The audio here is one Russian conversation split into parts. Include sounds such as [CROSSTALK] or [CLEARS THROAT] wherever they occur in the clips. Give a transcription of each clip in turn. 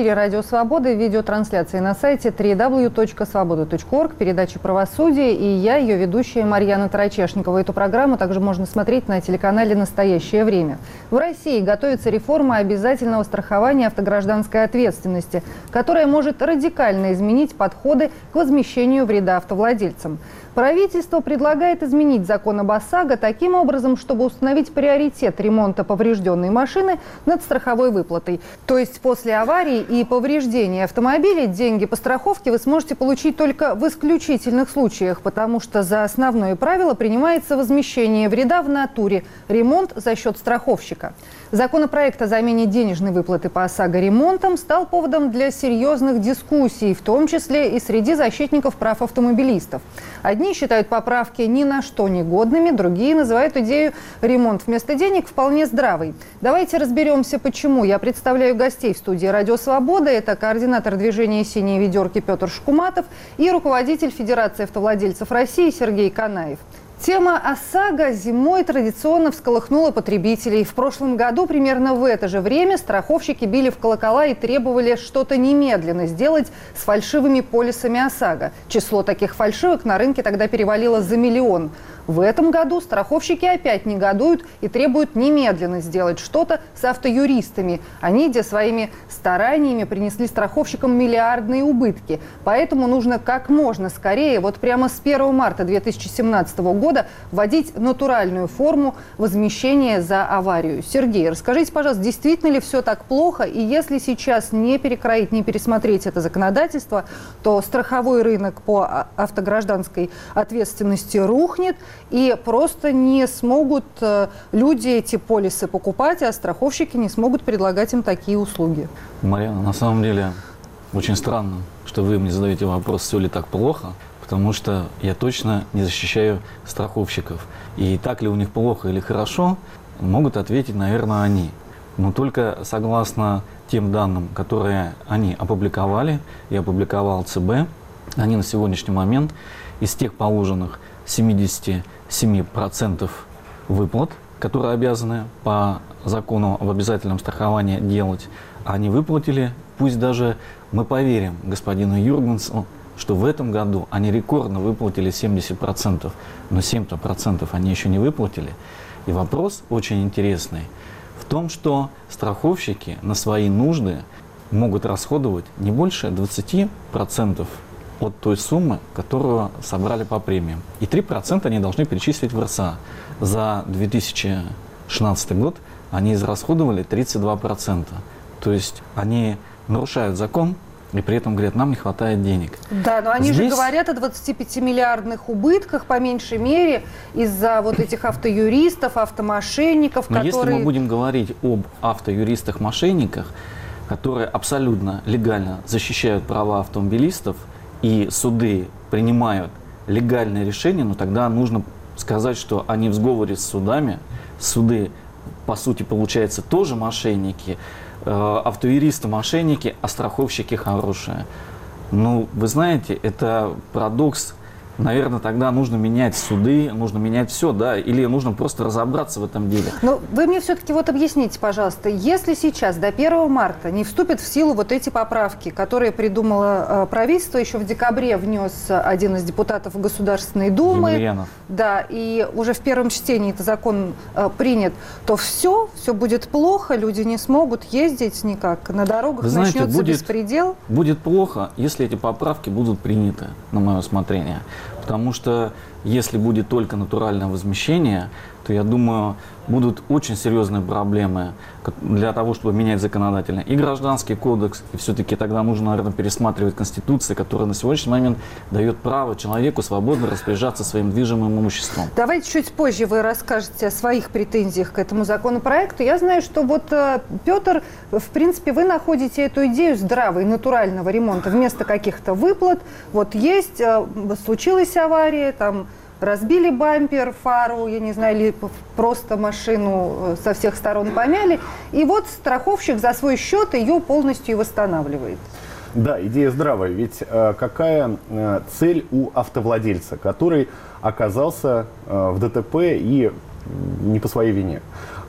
Эфире «Радио Свобода» видеотрансляции на сайте www.svoboda.org, передача «Правосудие» и я, ее ведущая Марьяна Тарачешникова. Эту программу также можно смотреть на телеканале «Настоящее время». В России готовится реформа обязательного страхования автогражданской ответственности, которая может радикально изменить подходы к возмещению вреда автовладельцам. Правительство предлагает изменить закон об ОСАГО таким образом, чтобы установить приоритет ремонта поврежденной машины над страховой выплатой. То есть после аварии и повреждения автомобиля деньги по страховке вы сможете получить только в исключительных случаях, потому что за основное правило принимается возмещение вреда в натуре, ремонт за счет страховщика. Законопроект о замене денежной выплаты по ОСАГО ремонтом стал поводом для серьезных дискуссий, в том числе и среди защитников прав автомобилистов. Одни считают поправки ни на что негодными, другие называют идею ремонт вместо денег вполне здравой. Давайте разберемся, почему. Я представляю гостей в студии «Радио Свобода». Это координатор движения «Синие ведерки» Петр Шкуматов и руководитель Федерации автовладельцев России Сергей Канаев. Тема ОСАГО зимой традиционно всколыхнула потребителей. В прошлом году примерно в это же время страховщики били в колокола и требовали что-то немедленно сделать с фальшивыми полисами ОСАГО. Число таких фальшивок на рынке тогда перевалило за миллион. В этом году страховщики опять негодуют и требуют немедленно сделать что-то с автоюристами. Они, где своими стараниями принесли страховщикам миллиардные убытки. Поэтому нужно как можно скорее, вот прямо с 1 марта 2017 года, вводить натуральную форму возмещения за аварию. Сергей, расскажите, пожалуйста, действительно ли все так плохо? И если сейчас не перекроить, не пересмотреть это законодательство, то страховой рынок по автогражданской ответственности рухнет – и просто не смогут э, люди эти полисы покупать, а страховщики не смогут предлагать им такие услуги. Марьяна, на самом деле очень странно, что вы мне задаете вопрос, все ли так плохо, потому что я точно не защищаю страховщиков. И так ли у них плохо или хорошо, могут ответить, наверное, они. Но только согласно тем данным, которые они опубликовали и опубликовал ЦБ, они на сегодняшний момент из тех положенных 77% выплат, которые обязаны по закону об обязательном страховании делать, они выплатили, пусть даже мы поверим господину Юргенсу, что в этом году они рекордно выплатили 70%, но 7% они еще не выплатили. И вопрос очень интересный в том, что страховщики на свои нужды могут расходовать не больше 20% от той суммы, которую собрали по премиям. И 3% они должны перечислить в РСА. За 2016 год они израсходовали 32%. То есть они нарушают закон, и при этом говорят, нам не хватает денег. Да, но они Здесь... же говорят о 25-миллиардных убытках, по меньшей мере, из-за вот этих автоюристов, автомошенников, но которые... если мы будем говорить об автоюристах-мошенниках, которые абсолютно легально защищают права автомобилистов, и суды принимают легальное решение, но тогда нужно сказать, что они в сговоре с судами, суды, по сути, получается, тоже мошенники, э, автоюристы мошенники, а страховщики хорошие. Ну, вы знаете, это парадокс наверное, тогда нужно менять суды, нужно менять все, да, или нужно просто разобраться в этом деле. Ну, вы мне все-таки вот объясните, пожалуйста, если сейчас до 1 марта не вступят в силу вот эти поправки, которые придумало э, правительство, еще в декабре внес один из депутатов Государственной Думы, Емельянов. да, и уже в первом чтении этот закон э, принят, то все, все будет плохо, люди не смогут ездить никак, на дорогах Вы знаете, начнется будет, беспредел. Будет плохо, если эти поправки будут приняты, на мое усмотрение. Потому что если будет только натуральное возмещение, то я думаю, будут очень серьезные проблемы для того, чтобы менять законодательно и гражданский кодекс, и все-таки тогда нужно, наверное, пересматривать Конституцию, которая на сегодняшний момент дает право человеку свободно распоряжаться своим движимым имуществом. Давайте чуть позже вы расскажете о своих претензиях к этому законопроекту. Я знаю, что вот, э, Петр, в принципе, вы находите эту идею здравой, натурального ремонта вместо каких-то выплат. Вот есть, э, случилась авария, там разбили бампер, фару, я не знаю, или просто машину э, со всех сторон помяли. И вот страховщик за свой счет ее полностью восстанавливает. Да, идея здравая. Ведь э, какая э, цель у автовладельца, который оказался э, в ДТП и не по своей вине?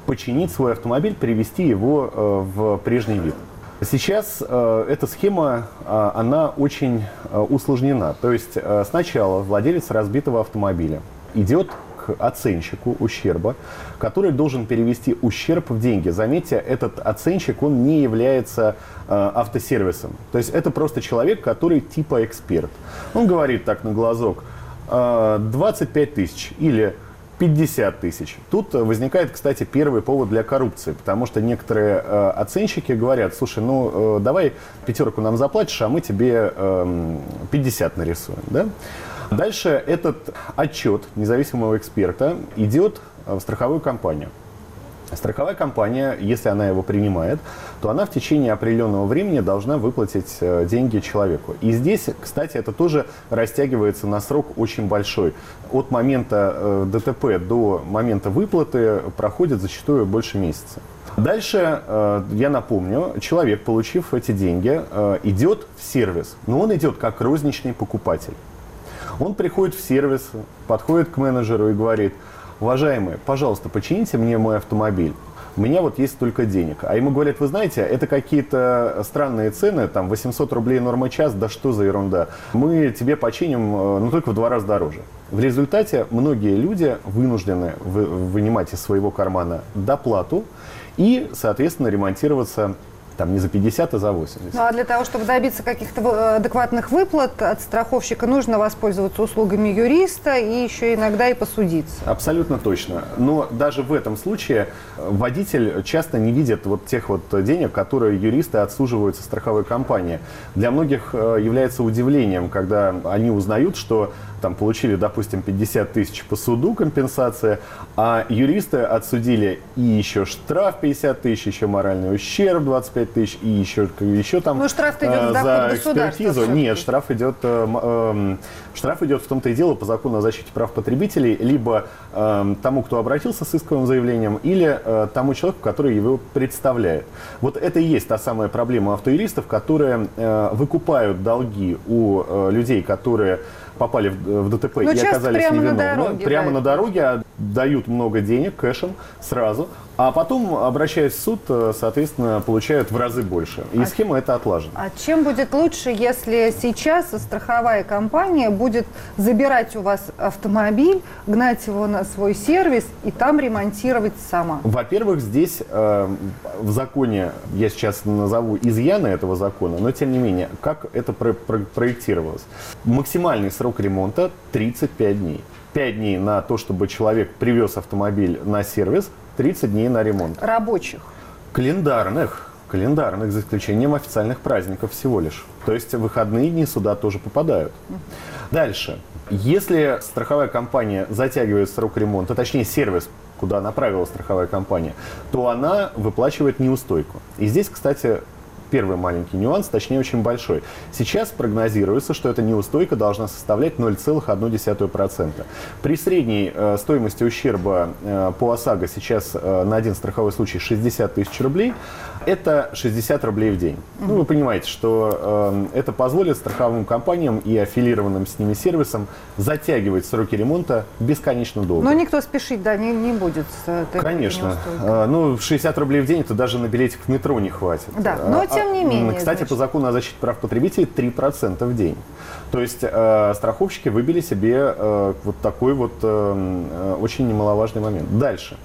Починить свой автомобиль, привести его э, в прежний вид. Сейчас э, эта схема, э, она очень э, усложнена. То есть э, сначала владелец разбитого автомобиля идет к оценщику ущерба, который должен перевести ущерб в деньги. Заметьте, этот оценщик, он не является э, автосервисом. То есть это просто человек, который типа эксперт. Он говорит так на глазок, э, 25 тысяч или 50 тысяч. Тут возникает, кстати, первый повод для коррупции, потому что некоторые э, оценщики говорят, слушай, ну э, давай пятерку нам заплатишь, а мы тебе э, 50 нарисуем. Да? Дальше этот отчет независимого эксперта идет в страховую компанию. Страховая компания, если она его принимает, то она в течение определенного времени должна выплатить э, деньги человеку. И здесь, кстати, это тоже растягивается на срок очень большой. От момента э, ДТП до момента выплаты проходит зачастую больше месяца. Дальше, э, я напомню, человек, получив эти деньги, идет в сервис, но он идет как розничный покупатель. Он приходит в сервис, подходит к менеджеру и говорит – уважаемые, пожалуйста, почините мне мой автомобиль. У меня вот есть столько денег. А ему говорят, вы знаете, это какие-то странные цены, там 800 рублей норма час, да что за ерунда. Мы тебе починим, э, ну только в два раза дороже. В результате многие люди вынуждены вынимать из своего кармана доплату и, соответственно, ремонтироваться там не за 50, а за 80. Ну а для того, чтобы добиться каких-то э, адекватных выплат от страховщика, нужно воспользоваться услугами юриста и еще иногда и посудиться. Абсолютно точно. Но даже в этом случае э, водитель часто не видит вот тех вот денег, которые юристы отсуживают со страховой компании. Для многих э, является удивлением, когда они узнают, что там получили, допустим, 50 тысяч по суду компенсация, а юристы отсудили и еще штраф 50 тысяч, еще моральный ущерб 25 тысяч, и еще, еще там ну, штраф идет э, за экспертизу. Нет, штраф идет, э, э, штраф идет в том-то и дело по закону о защите прав потребителей, либо э, тому, кто обратился с исковым заявлением, или э, тому человеку, который его представляет. Вот это и есть та самая проблема автоюристов, которые э, выкупают долги у э, людей, которые попали в, в ДТП ну, и оказались невиновны. На дороге, прямо да. на дороге дают много денег кэшем сразу, а потом, обращаясь в суд, э, соответственно, получают в разы больше. И а схема это отлажена. А чем будет лучше, если сейчас страховая компания будет забирать у вас автомобиль, гнать его на свой сервис и там ремонтировать сама? Во-первых, здесь э, в законе, я сейчас назову изъяны этого закона, но тем не менее, как это про про проектировалось? Максимальный срок ремонта 35 дней. 5 дней на то, чтобы человек привез автомобиль на сервис, 30 дней на ремонт. Рабочих? Календарных. Календарных, за исключением официальных праздников всего лишь. То есть выходные дни сюда тоже попадают. Дальше. Если страховая компания затягивает срок ремонта, точнее сервис, куда направила страховая компания, то она выплачивает неустойку. И здесь, кстати, первый маленький нюанс, точнее очень большой. Сейчас прогнозируется, что эта неустойка должна составлять 0,1%. При средней э, стоимости ущерба э, по ОСАГО сейчас э, на один страховой случай 60 тысяч рублей, это 60 рублей в день. Ну, вы понимаете, что э, это позволит страховым компаниям и аффилированным с ними сервисам затягивать сроки ремонта бесконечно долго. Но никто спешить, да, не, не будет этой Конечно. Э, ну, 60 рублей в день это даже на билетик в метро не хватит. Да, но а, тем не менее. Кстати, значит. по закону о защите прав потребителей 3% в день. То есть э, страховщики выбили себе э, вот такой вот э, э очень немаловажный момент. Дальше.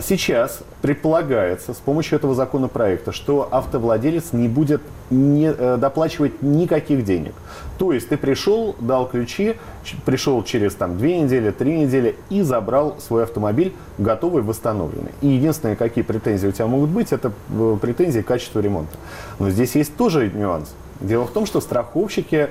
Сейчас предполагается с помощью этого законопроекта, что автовладелец не будет не, э, доплачивать никаких денег. То есть ты пришел, дал ключи, пришел через там, две недели, три недели и забрал свой автомобиль готовый, восстановленный. И единственное, какие претензии у тебя могут быть, это э, претензии к качеству ремонта. Но здесь есть тоже нюанс. Дело в том, что страховщики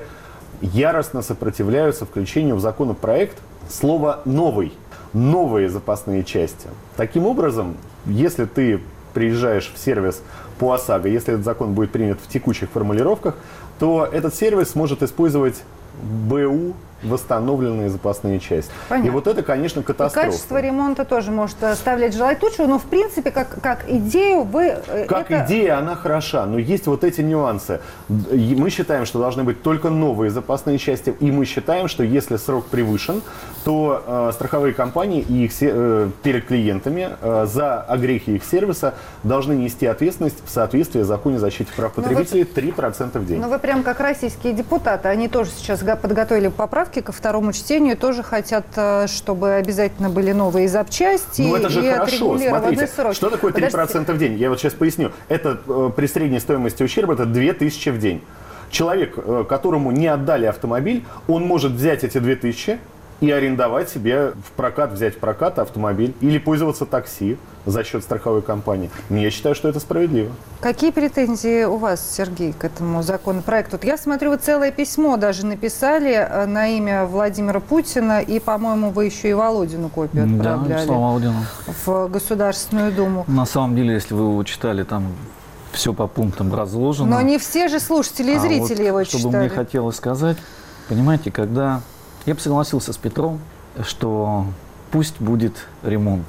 яростно сопротивляются включению в законопроект слова «новый» новые запасные части. Таким образом, если ты приезжаешь в сервис по ОСАГО, если этот закон будет принят в текущих формулировках, то этот сервис сможет использовать БУ восстановленные запасные части. Понятно. И вот это, конечно, И катастрофа. качество ремонта тоже может оставлять желать лучшего, но в принципе, как, как идею вы... э, Как это- идея, она хороша, но есть вот эти нюансы. И Мы считаем, что должны быть только новые запасные части, и мы считаем, что если срок превышен, то э, страховые компании и их э, перед клиентами э, за огрехи их сервиса должны нести ответственность в соответствии с законом о защите прав Ну, потребителей 3% в день. Ну, вы прям как российские депутаты. Они тоже сейчас подготовили поправки ко второму чтению. Тоже хотят, э, чтобы обязательно были новые запчасти Ну, это же и хорошо. Смотрите, сроки. что такое 3% Подождите. в день? Я вот сейчас поясню. Это э, при средней стоимости ущерба это 2000 в день. Человек, э, которому не отдали автомобиль, он может взять эти 2000 и арендовать себе в прокат, взять в прокат автомобиль или пользоваться такси за счет страховой компании. Я считаю, что это справедливо. Какие претензии у вас, Сергей, к этому законопроекту? Вот я смотрю, вы целое письмо даже написали э, на имя Владимира Путина, и, по-моему, вы еще и Володину копию Да, отправляли Слава Владимировна. в Государственную Думу. На самом деле, если вы его читали, там все по пунктам разложено. Но не все же слушатели и А зрители вот его что читали. бы мне хотелось сказать, понимаете, когда я бы согласился с Петром, что пусть будет ремонт,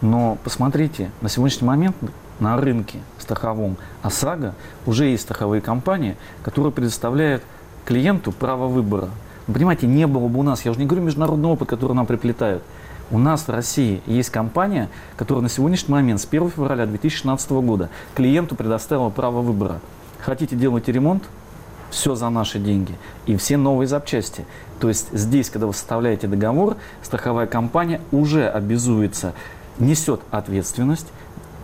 но посмотрите, на сегодняшний момент на рынке страховом ОСАГО уже есть страховые компании, которые предоставляют клиенту право выбора. Вы понимаете, не было бы у нас, я уже не говорю международный опыт, который нам приплетают. У нас в России есть компания, которая на сегодняшний момент с 1 февраля 2016 года клиенту предоставила право выбора. Хотите делать ремонт? Все за наши деньги и все новые запчасти. То есть здесь, когда вы составляете договор, страховая компания уже обязуется, несет ответственность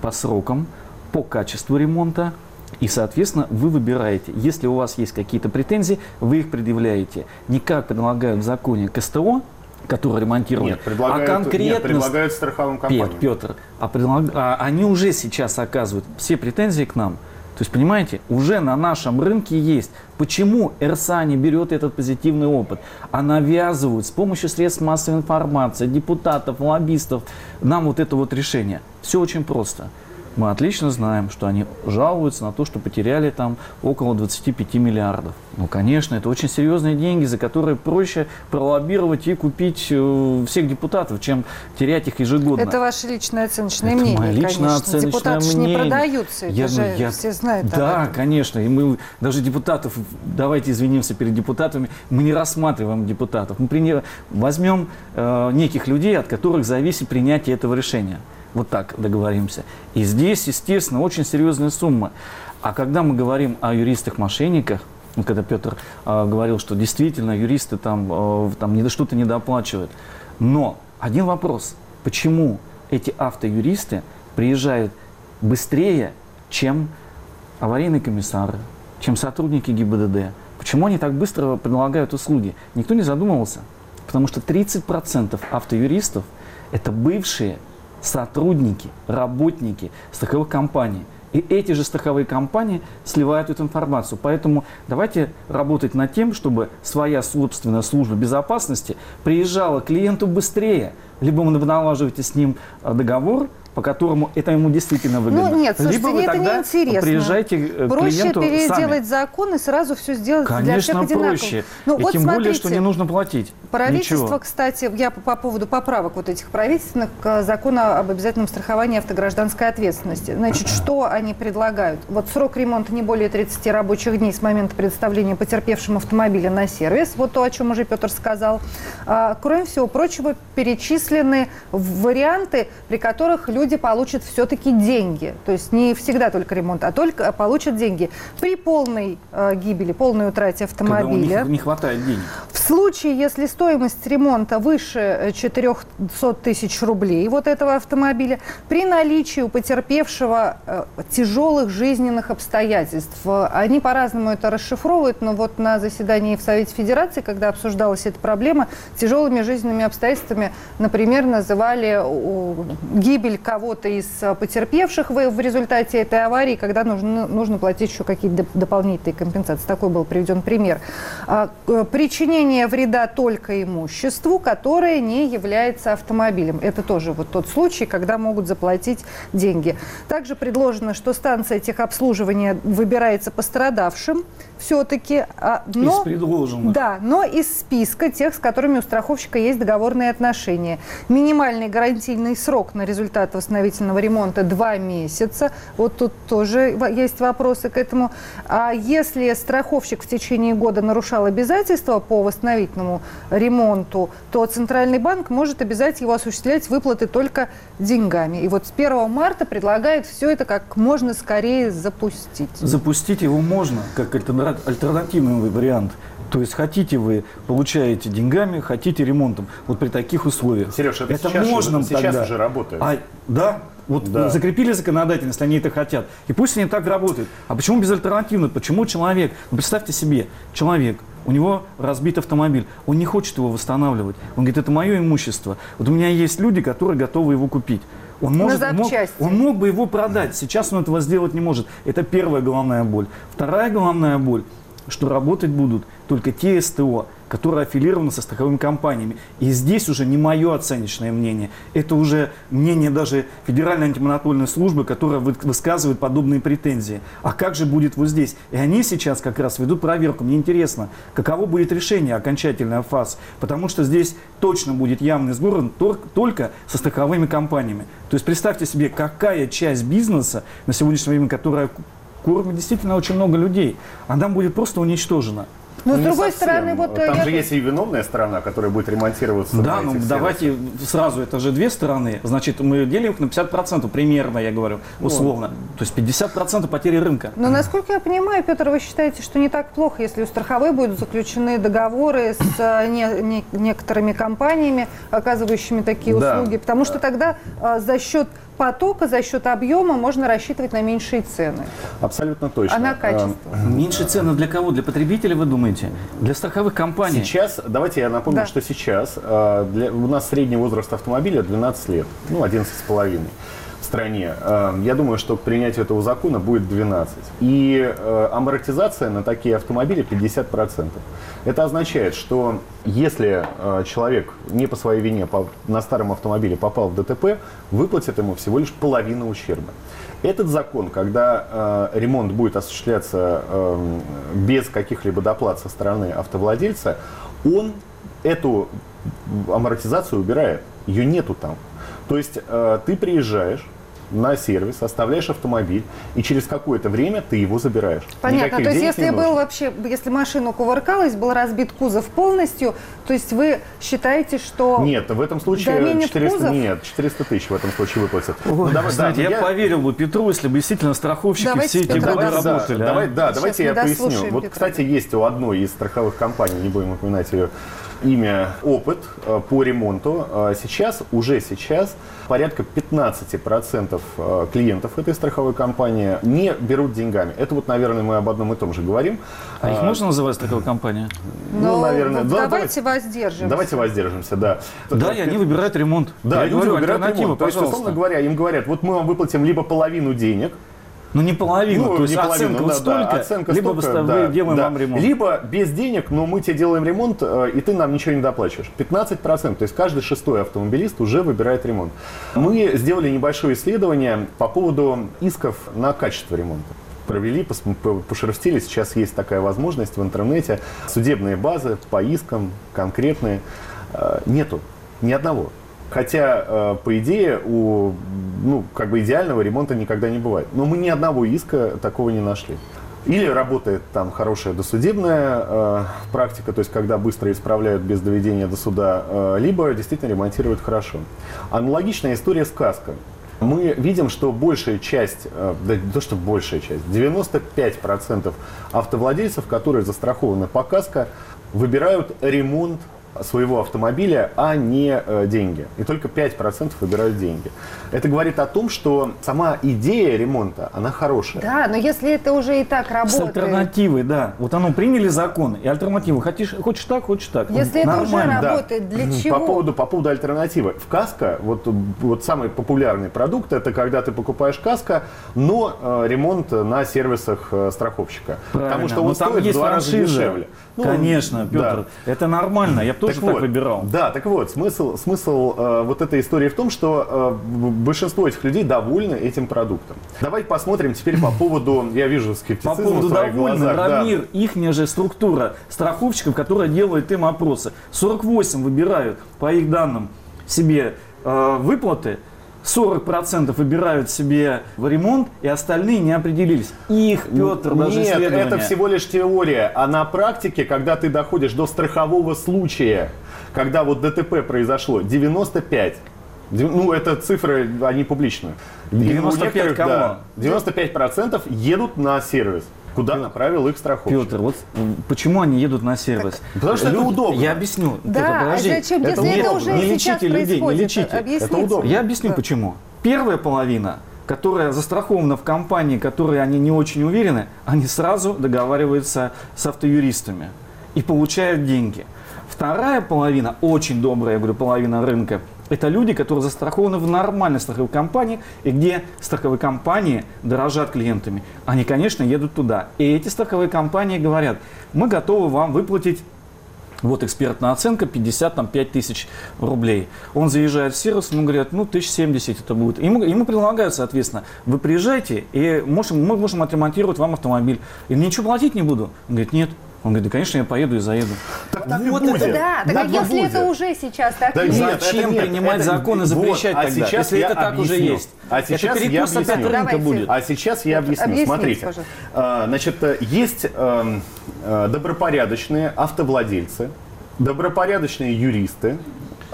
по срокам, по качеству ремонта, и, соответственно, вы выбираете. Если у вас есть какие-то претензии, вы их предъявляете. Не как предлагают в законе к СТО, который ремонтирует, Нет, предлагают, а конкретно нет, предлагают страховым компаниям. Пет- Петр, а, предлаг- а они уже сейчас оказывают все претензии к нам. То есть, понимаете, уже на нашем рынке есть. Почему РСА не берет этот позитивный опыт? А навязывают с помощью средств массовой информации, депутатов, лоббистов нам вот это вот решение. Все очень просто. Мы отлично знаем, что они жалуются на то, что потеряли там около 25 миллиардов. Ну, конечно, это очень серьезные деньги, за которые проще пролоббировать и купить э, всех депутатов, чем терять их ежегодно. Это ваше личное оценочное Это мнение, мое личное конечно. оценочное Депутаты же не мнение. продаются, это Я- же ну, я- все знают. Да, конечно. И мы даже депутатов, давайте извинимся перед депутатами, мы не рассматриваем депутатов. Мы приня- возьмем э, неких людей, от которых зависит принятие этого решения. Вот так договоримся. И здесь, естественно, очень серьезная сумма. А когда мы говорим о юристах-мошенниках, когда Петр э, говорил, что действительно юристы там, э, там что-то недооплачивают. Но один вопрос. Почему эти автоюристы приезжают быстрее, чем аварийные комиссары, чем сотрудники ГИБДД? Почему они так быстро предлагают услуги? Никто не задумывался. Потому что 30% автоюристов – это бывшие сотрудники, работники страховых компаний. И эти же страховые компании сливают эту информацию. Поэтому давайте работать над тем, чтобы своя собственная служба безопасности приезжала к клиенту быстрее. Либо вы налаживаете с ним э, договор, по которому это ему действительно выгодно. Ну нет, слушайте, Либо вы это тогда неинтересно. приезжайте э, к Проще клиенту переделать сами. закон и сразу все сделать для всех Конечно, одинаково. проще. Ну, и вот тем более, что смотрите, не нужно платить. Правительство, Ничего. кстати, я по, по поводу поправок вот этих правительственных к закону об обязательном страховании автогражданской ответственности. Значит, [CLEARS THROAT] что они предлагают? Вот срок ремонта не более 30 рабочих дней с момента предоставления потерпевшим автомобиля на сервис. Вот то, о чем уже Петр сказал. А, кроме всего прочего, перечислены варианты, при которых люди получат все-таки деньги. То есть не всегда только ремонт, а только получат деньги. При полной э, гибели, полной утрате Когда у автомобиля. них не хватает денег. В случае, если стоимость ремонта выше э, 400 тысяч рублей вот этого автомобиля, при наличии у потерпевшего э, тяжелых жизненных обстоятельств, э, они по-разному это расшифровывают, но вот на заседании в Совете Федерации, когда обсуждалась эта проблема, тяжелыми жизненными обстоятельствами, например, называли э, гибель кого-то из э, потерпевших в, в результате этой аварии, когда нужно, нужно платить еще какие-то дополнительные компенсации. Такой был приведен пример. А, причинение вреда только имуществу, которое не является автомобилем. Это тоже вот тот случай, когда могут заплатить деньги. Также предложено, что станция техобслуживания выбирается пострадавшим все-таки. А, но, из предложенных. Да, но из списка тех, с которыми у страховщика есть договорные отношения. Минимальный гарантийный срок на результат восстановительного ремонта 2 месяца. Вот тут тоже есть вопросы к этому. А если страховщик в течение года нарушал обязательства по восстановительному ремонту, то Центральный банк может обязать его осуществлять выплаты только деньгами. И вот с 1 марта предлагает все это как можно скорее запустить. Запустить его можно, как альтернативный вариант. То есть хотите вы, получаете деньгами, хотите ремонтом. Вот при таких условиях. Сереж, это, это сейчас, можно уже, сейчас уже работает. А, да, вот да. закрепили законодательно, если они это хотят. И пусть они так работают. А почему безальтернативно? Почему человек, ну, представьте себе, человек, у него разбит автомобиль, он не хочет его восстанавливать. Он говорит, это мое имущество. Вот у меня есть люди, которые готовы его купить. Он, может, мог, он мог бы его продать. Сейчас он этого сделать не может. Это первая головная боль. Вторая головная боль – что работать будут только те СТО, которые аффилированы со страховыми компаниями. И здесь уже не мое оценочное мнение, это уже мнение даже Федеральной антимонопольной службы, которая высказывает подобные претензии. А как же будет вот здесь? И они сейчас как раз ведут проверку. Мне интересно, каково будет решение окончательное ФАС, потому что здесь точно будет явный сбор только со страховыми компаниями. То есть представьте себе, какая часть бизнеса на сегодняшнее время, которая кормит действительно очень много людей. Она будет просто уничтожена. Но ну, с другой совсем. стороны, вот там я... же есть и виновная сторона, которая будет ремонтироваться. Да, ну давайте сразу, это же две стороны. Значит, мы делим их на 50%, примерно, я говорю, условно. Вот. То есть 50% потери рынка. Но насколько я понимаю, Петр, вы считаете, что не так плохо, если у страховой будут заключены договоры с э, не, не, некоторыми компаниями, оказывающими такие да. услуги, потому что тогда а, за счет потока за счет объема можно рассчитывать на меньшие цены. Абсолютно точно. А на качество? Меньшие цены для кого? Для потребителя, вы думаете? Для страховых компаний? Сейчас, давайте я напомню, да. что сейчас а, для, у нас средний возраст автомобиля 12 лет, ну, 11 с половиной стране. А, я думаю, что к принятию этого закона будет 12. И а, амортизация на такие автомобили 50%. Это означает, что если э, человек не по своей вине на старом автомобиле попал в ДТП, выплатят ему всего лишь половину ущерба. Этот закон, когда э, ремонт будет осуществляться э, без каких-либо доплат со стороны автовладельца, он эту амортизацию убирает. Ее нету там. То есть э, ты приезжаешь, на сервис, оставляешь автомобиль, и через какое-то время ты его забираешь. Понятно. Никаких то есть если был вообще, если машина кувыркалась, был разбит кузов полностью, то есть вы считаете, что... Нет, в этом случае 400, кузов? нет, 400 тысяч в этом случае выплатят. Ой, ну, давай, знаете, да, я, я поверил бы Петру, если бы действительно страховщики давайте все эти годы работали. Да, а? давай, да, давайте я поясню. Вот, Петра. кстати, есть у одной из страховых компаний, не будем упоминать ее имя опыт э, по ремонту. Э, сейчас, уже сейчас, порядка 15% э, клиентов этой страховой компании не берут деньгами. Это вот, наверное, мы об одном и том же говорим. А их можно называть страховой компанией? Ну, ну наверное. Да, давайте воздержимся. Давайте воздержимся, да. Да, и они выбирают ремонт. Да, я люди говорю, выбирают ремонт. То есть, условно говоря, им говорят, вот мы вам выплатим либо половину денег, ну, не половину, ну, то есть не оценка половину, вот да, столько, да, оценка либо столько, да, делаем да. вам ремонт. Либо без денег, но мы тебе делаем ремонт, э, и ты нам ничего не доплачиваешь. 15%, то есть каждый шестой автомобилист уже выбирает ремонт. Мы сделали небольшое исследование по поводу исков на качество ремонта провели, пошерстили. Сейчас есть такая возможность в интернете. Судебные базы по искам конкретные. Э, нету ни одного. Хотя, э, по идее, у ну, как бы идеального ремонта никогда не бывает. Но мы ни одного иска такого не нашли. Или работает там хорошая досудебная э, практика, то есть когда быстро исправляют без доведения до суда, э, либо действительно ремонтируют хорошо. Аналогичная история сказка. Мы видим, что большая часть, э, да то что большая часть, 95% автовладельцев, которые застрахованы по каско, выбирают ремонт своего автомобиля, а не э, деньги. И только 5% выбирают деньги. Это говорит о том, что сама идея ремонта, она хорошая. Да, но если это уже и так С работает. альтернативой, да. Вот оно приняли закон и альтернативу. Хочешь, хочешь так, хочешь так. Если это уже Нормально. Да. работает, для чего? По поводу, по поводу альтернативы. В каско, вот, вот самый популярный продукт, это когда ты покупаешь каско, но э, ремонт на сервисах э, страховщика. Потому Правильно. что он Но там стоит в два раза дешевле. Ну, Конечно, да. Петр, это нормально. Я бы тоже так, вот, выбирал. Да, так вот, смысл, смысл э, вот этой истории в том, что э, большинство этих людей довольны этим продуктом. Давайте посмотрим теперь по поводу, я вижу По скептицизм поводу в твоих довольны, глазах. да. Ихняя же структура страховщиков, которая делает им опросы. 48 выбирают, по их данным, себе э, выплаты, 40% выбирают себе в ремонт, и остальные не определились. Их, Петр, даже Нет, это всего лишь теория. А на практике, когда ты доходишь до страхового случая, когда вот ДТП произошло, 95. Дев- Ну, это цифры, они публичные. И у 95 некоторых, кого? да, 95% едут на сервис, куда направил их страховщик. Петр, вот почему они едут на сервис? Потому что это удобно. Я объясню. Да, Петр, а подожди. зачем, если удобно. это уже не лечите людей, не лечите. Объясните. Это удобно. Я объясню Да. почему. Первая половина, которая застрахована в компании, которые они не очень уверены, они сразу договариваются с автоюристами и получают деньги. Вторая половина, очень добрая, я говорю, половина рынка, это люди, которые застрахованы в нормальной страховой компании, и где страховые компании дорожат клиентами. Они, конечно, едут туда. И эти страховые компании говорят, мы готовы вам выплатить вот экспертная оценка 55 тысяч рублей. Он заезжает в сервис, ему говорят, ну, 1070 это будет. Ему, ему предлагают, соответственно, вы приезжайте, и можем, мы можем отремонтировать вам автомобиль. И ничего платить не буду. Он говорит, нет. Он говорит, да, конечно, я поеду и заеду. Так, так и Вот будет. это Да, так Так а и если будет. это уже сейчас так Да нет, Зачем это нет, принимать это- законы, запрещать вот, а тогда, сейчас если это так уже объясню. есть? А Это сейчас я перекос опять объясню. рынка Давайте. будет. А сейчас я объясню. Объясните, Смотрите, пожалуйста. А, значит, есть эм, э, добропорядочные автовладельцы, добропорядочные юристы,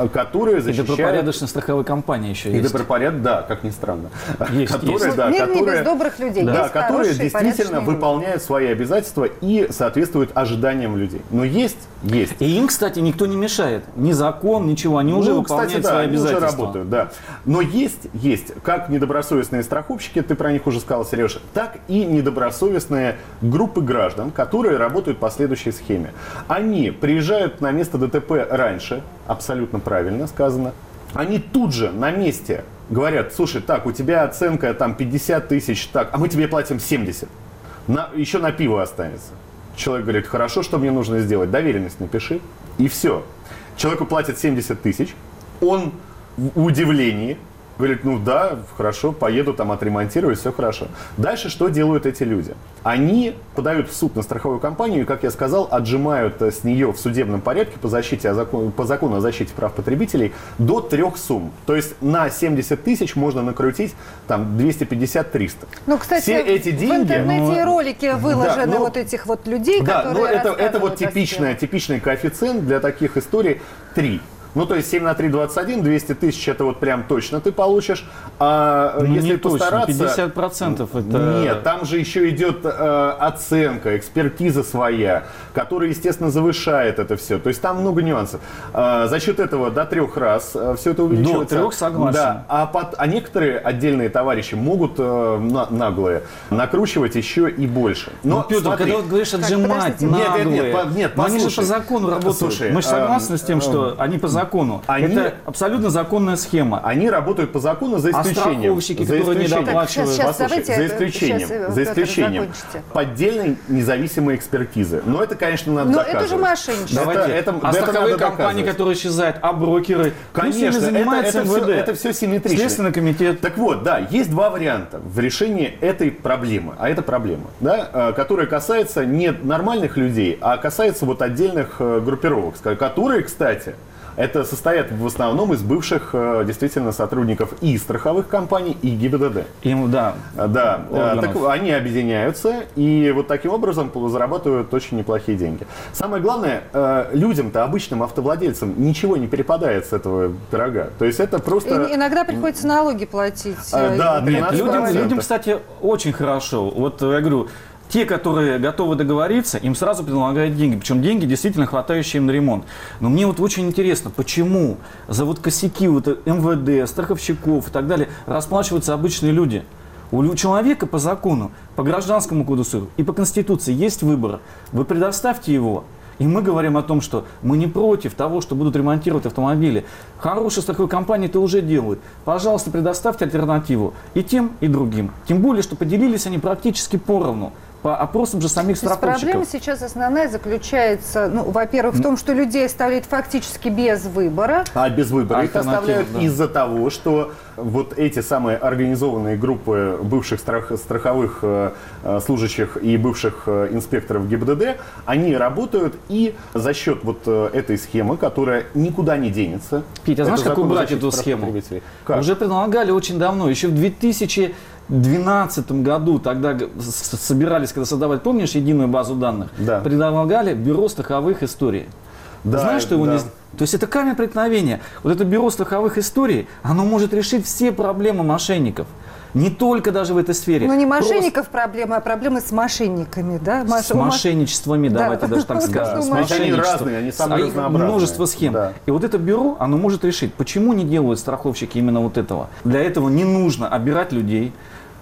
э, которые И защищают... добропорядочная страховая компания еще И есть. добропоряд, да, как ни странно. [LAUGHS] Есть, которые, есть. да, Мир не которые, без добрых людей. Да, Есть которые хорошие, действительно порядочные люди. выполняют свои обязательства и соответствуют ожиданиям людей. Но есть, есть. И им, кстати, никто не мешает. Ни закон, ничего. Они уже ну, выполняют кстати, да, свои они уже обязательства. работают, да. Но есть, есть как недобросовестные страховщики, ты про них уже сказал, Сереж, так и недобросовестные группы граждан, которые работают по следующей схеме. Они приезжают на место ДТП раньше, абсолютно правильно сказано. Они тут же на месте говорят, слушай, так, у тебя оценка там 50 тысяч, так, а мы тебе платим 70. На, еще на пиво останется. Человек говорит, хорошо, что мне нужно сделать? Доверенность напиши. И все. Человеку платят 70 тысяч. Он в удивлении говорит, ну да, хорошо, поеду там отремонтирую, все хорошо. Дальше что делают эти люди? Они подают в суд на страховую компанию и, как я сказал, отжимают э, с нее в судебном порядке по, защите, по закону о защите прав потребителей до трех сумм. То есть на 70 тысяч можно накрутить там 250-300. Ну, кстати, Все эти в деньги... интернете ролики выложены ну, вот этих вот людей, Да, которые но это, это вот типичная, типичный коэффициент для таких историй 3. Ну, то есть 7 на 3 – 21, 200 тысяч – это вот прям точно ты получишь. А Ну, если не точно, постараться... 50% это... Нет, там же еще идет э, оценка, экспертиза своя, которая, естественно, завышает это все. То есть там много нюансов. А, за счет этого до трех раз все это увеличивается. трех согласен. Да, а, под- а некоторые отдельные товарищи могут э, на- наглые накручивать еще и больше. Но Ну, Петр, смотри, когда вот говоришь отжимать, подождите. Нет, нет, наглые, нет, по- нет, они же по закону работают. Слушай, Мы же согласны эм, с тем, что они по закону. Они- Это абсолютно законная схема. Они работают по закону за А исключением. страховщики, за которые не исключением. доплачивают? Так, сейчас, Послушай, давайте, за исключением, сейчас, э, за исключением закончите. поддельной независимой экспертизы. Но это, конечно, надо Но доказывать. это же мошенничество. Это- это- а это страховые компании, которые исчезают, а брокеры? Конечно, это- занимается это всё- МВД. это всё симметрично. Следственный комитет. Так вот, да, есть два варианта в решении этой проблемы. А это проблема, да, э, которая касается не нормальных людей, а касается вот отдельных э, группировок, которые, кстати, это состоят в основном из бывших э, действительно сотрудников и страховых компаний, и ГИБДД. Им, да. А, Да, э, Органов. так они объединяются и вот таким образом зарабатывают очень неплохие деньги. Самое главное, э, людям-то, обычным автовладельцам, ничего не перепадает с этого пирога. То есть это просто... И- иногда приходится налоги платить. А, э, да, Нет, людям, 13%. людям, кстати, очень хорошо. Вот я говорю, те, которые готовы договориться, им сразу предлагают деньги. Причем деньги действительно хватающие им на ремонт. Но мне вот очень интересно, почему за вот косяки вот МВД, страховщиков и так далее расплачиваются обычные люди? У человека по закону, по гражданскому кодексу и по Конституции есть выбор. Вы предоставьте его, и мы говорим о том, что мы не против того, что будут ремонтировать автомобили. Хорошие страховые компании это уже делают. Пожалуйста, предоставьте альтернативу и тем, и другим. Тем более, что поделились они практически поровну по опросам же самих страховщиков. Проблема сейчас основная заключается, ну, во-первых, в том, что людей оставляют фактически без выбора. А без выбора их оставляют да. из-за того, что вот эти самые организованные группы бывших страх, страховых э, э служащих и бывших э, инспекторов ГИБДД, они работают и за счет вот э, этой схемы, которая никуда не денется. Петя, а знаешь, как убрать эту схему? Как? Уже предлагали очень давно, еще в 2000 2012 году, тогда собирались, когда создавать, помнишь, единую базу данных, да. предлагали бюро страховых историй. Да, знаешь, что его да. не... То есть это камень преткновения. Вот это бюро страховых историй, оно может решить все проблемы мошенников. Не только даже в этой сфере. Ну, не мошенников Просто... проблемы, а проблемы с мошенниками, да? Маш... С мошенничествами, да. давайте даже так [LAUGHS] скажем. С Они разные, они самые разнообразные. Множество схем. Да. И вот это бюро, оно может решить, почему не делают страховщики именно вот этого. Для этого не нужно обирать людей,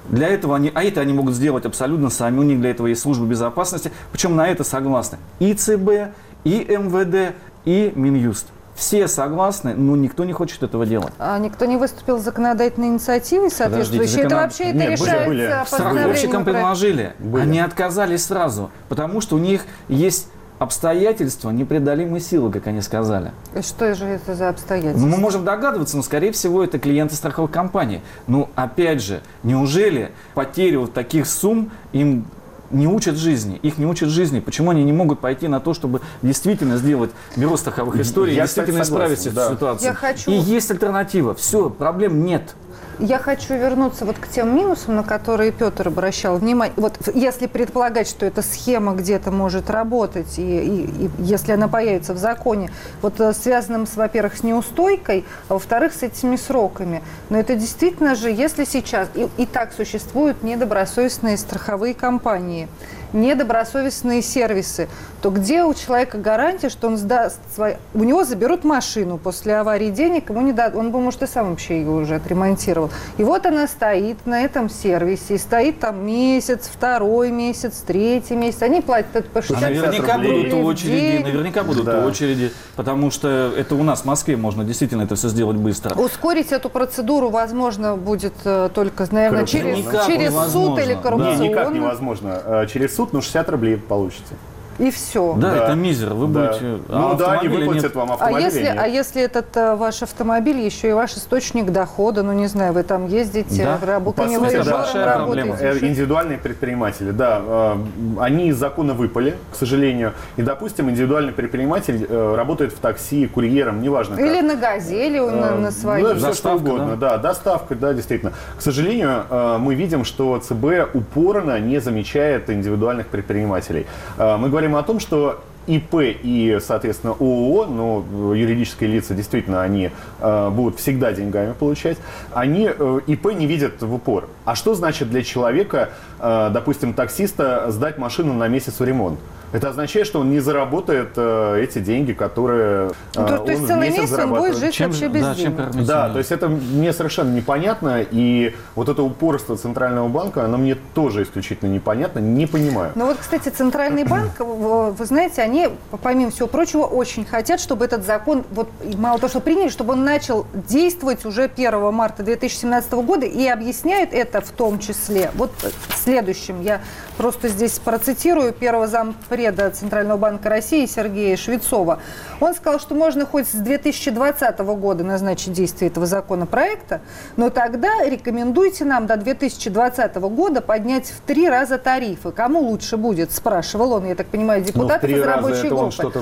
для этого они, а это они могут сделать абсолютно сами, у них для этого есть служба безопасности, причем на это согласны и ЦБ, и МВД, и Минюст. Все согласны, но никто не хочет этого делать. А никто не выступил с законодательной инициативой соответствующей? Это вообще это Нет, решается были, были. Страховщикам предложили, были. они отказались сразу, потому что у них есть обстоятельства непреодолимой силы, как они сказали. И что же это за обстоятельства? Ну, мы можем догадываться, но, скорее всего, это клиенты страховой компании. Ну, опять же, неужели потери вот таких сумм им не учат жизни, их не учат жизни. Почему они не могут пойти на то, чтобы действительно сделать бюро страховых историй, Я, действительно исправить эту да. ситуацию? Я хочу... И есть альтернатива. Все, проблем нет. Я хочу вернуться вот к тем минусам, на которые Петр обращал внимание. Вот если предполагать, что эта схема где-то может работать, и, и, и если она появится в законе, вот э, связанным, с, во-первых, с неустойкой, а во-вторых, с этими сроками. Но это действительно же, если сейчас и, и так существуют недобросовестные страховые компании, недобросовестные сервисы, то где у человека гарантия, что он сдаст свои... У него заберут машину после аварии денег, ему не дадут. Он бы, может, и сам вообще ее уже отремонтировал. И вот она стоит на этом сервисе, и стоит там месяц, второй месяц, третий месяц. Они платят это по 60 Наверняка рублей будут очереди, наверняка будут да. очереди, потому что это у нас в Москве можно действительно это все сделать быстро. Ускорить эту процедуру возможно будет э, только, наверное, через, через суд или коррупционно. Не, никак невозможно. Э, через суд, ну 60 рублей получите и все. Да, да. это мизер. Вы да. будете. А ну да, они выплатят нет. вам автомобиль. А если, а если этот а, ваш автомобиль еще и ваш источник дохода, ну не знаю, вы там ездите, да. работаете, вы да. работаете. Э, индивидуальные предприниматели, да, э, они из закона выпали, к сожалению. И, допустим, индивидуальный предприниматель э, работает в такси, курьером, неважно как. Или на газели, э, на, на своей. Ну, все что угодно, да? да, доставка, да, действительно. К сожалению, мы видим, что ЦБ упорно не замечает индивидуальных предпринимателей. Мы говорим говорим о том, что ИП и, соответственно, ООО, ну, юридические лица действительно они э, будут всегда деньгами получать, они э, ИП не видят в упор. А что значит для человека, э, допустим, таксиста, сдать машину на месяц в ремонт? Это означает, что он не заработает э, эти деньги, которые э, ну, то, он то есть целый месяц он будет жить чем, вообще без да, денег. Чем да, то есть это мне совершенно непонятно, и вот это упорство Центрального банка, оно мне тоже исключительно непонятно, не понимаю. Ну вот, кстати, Центральный [CLEARS THROAT] банк, вы знаете, они, помимо всего прочего, очень хотят, чтобы этот закон, вот мало того, что приняли, чтобы он начал действовать уже 1 марта 2017 года, и объясняют это в том числе. Вот следующим, я просто здесь процитирую первого зампреда Центрального банка России Сергея Швецова. Он сказал, что можно хоть с 2020 года назначить действие этого законопроекта, но тогда рекомендуйте нам до 2020 года поднять в три раза тарифы. Кому лучше будет, спрашивал он, я так понимаю, депутат из рабочей группы.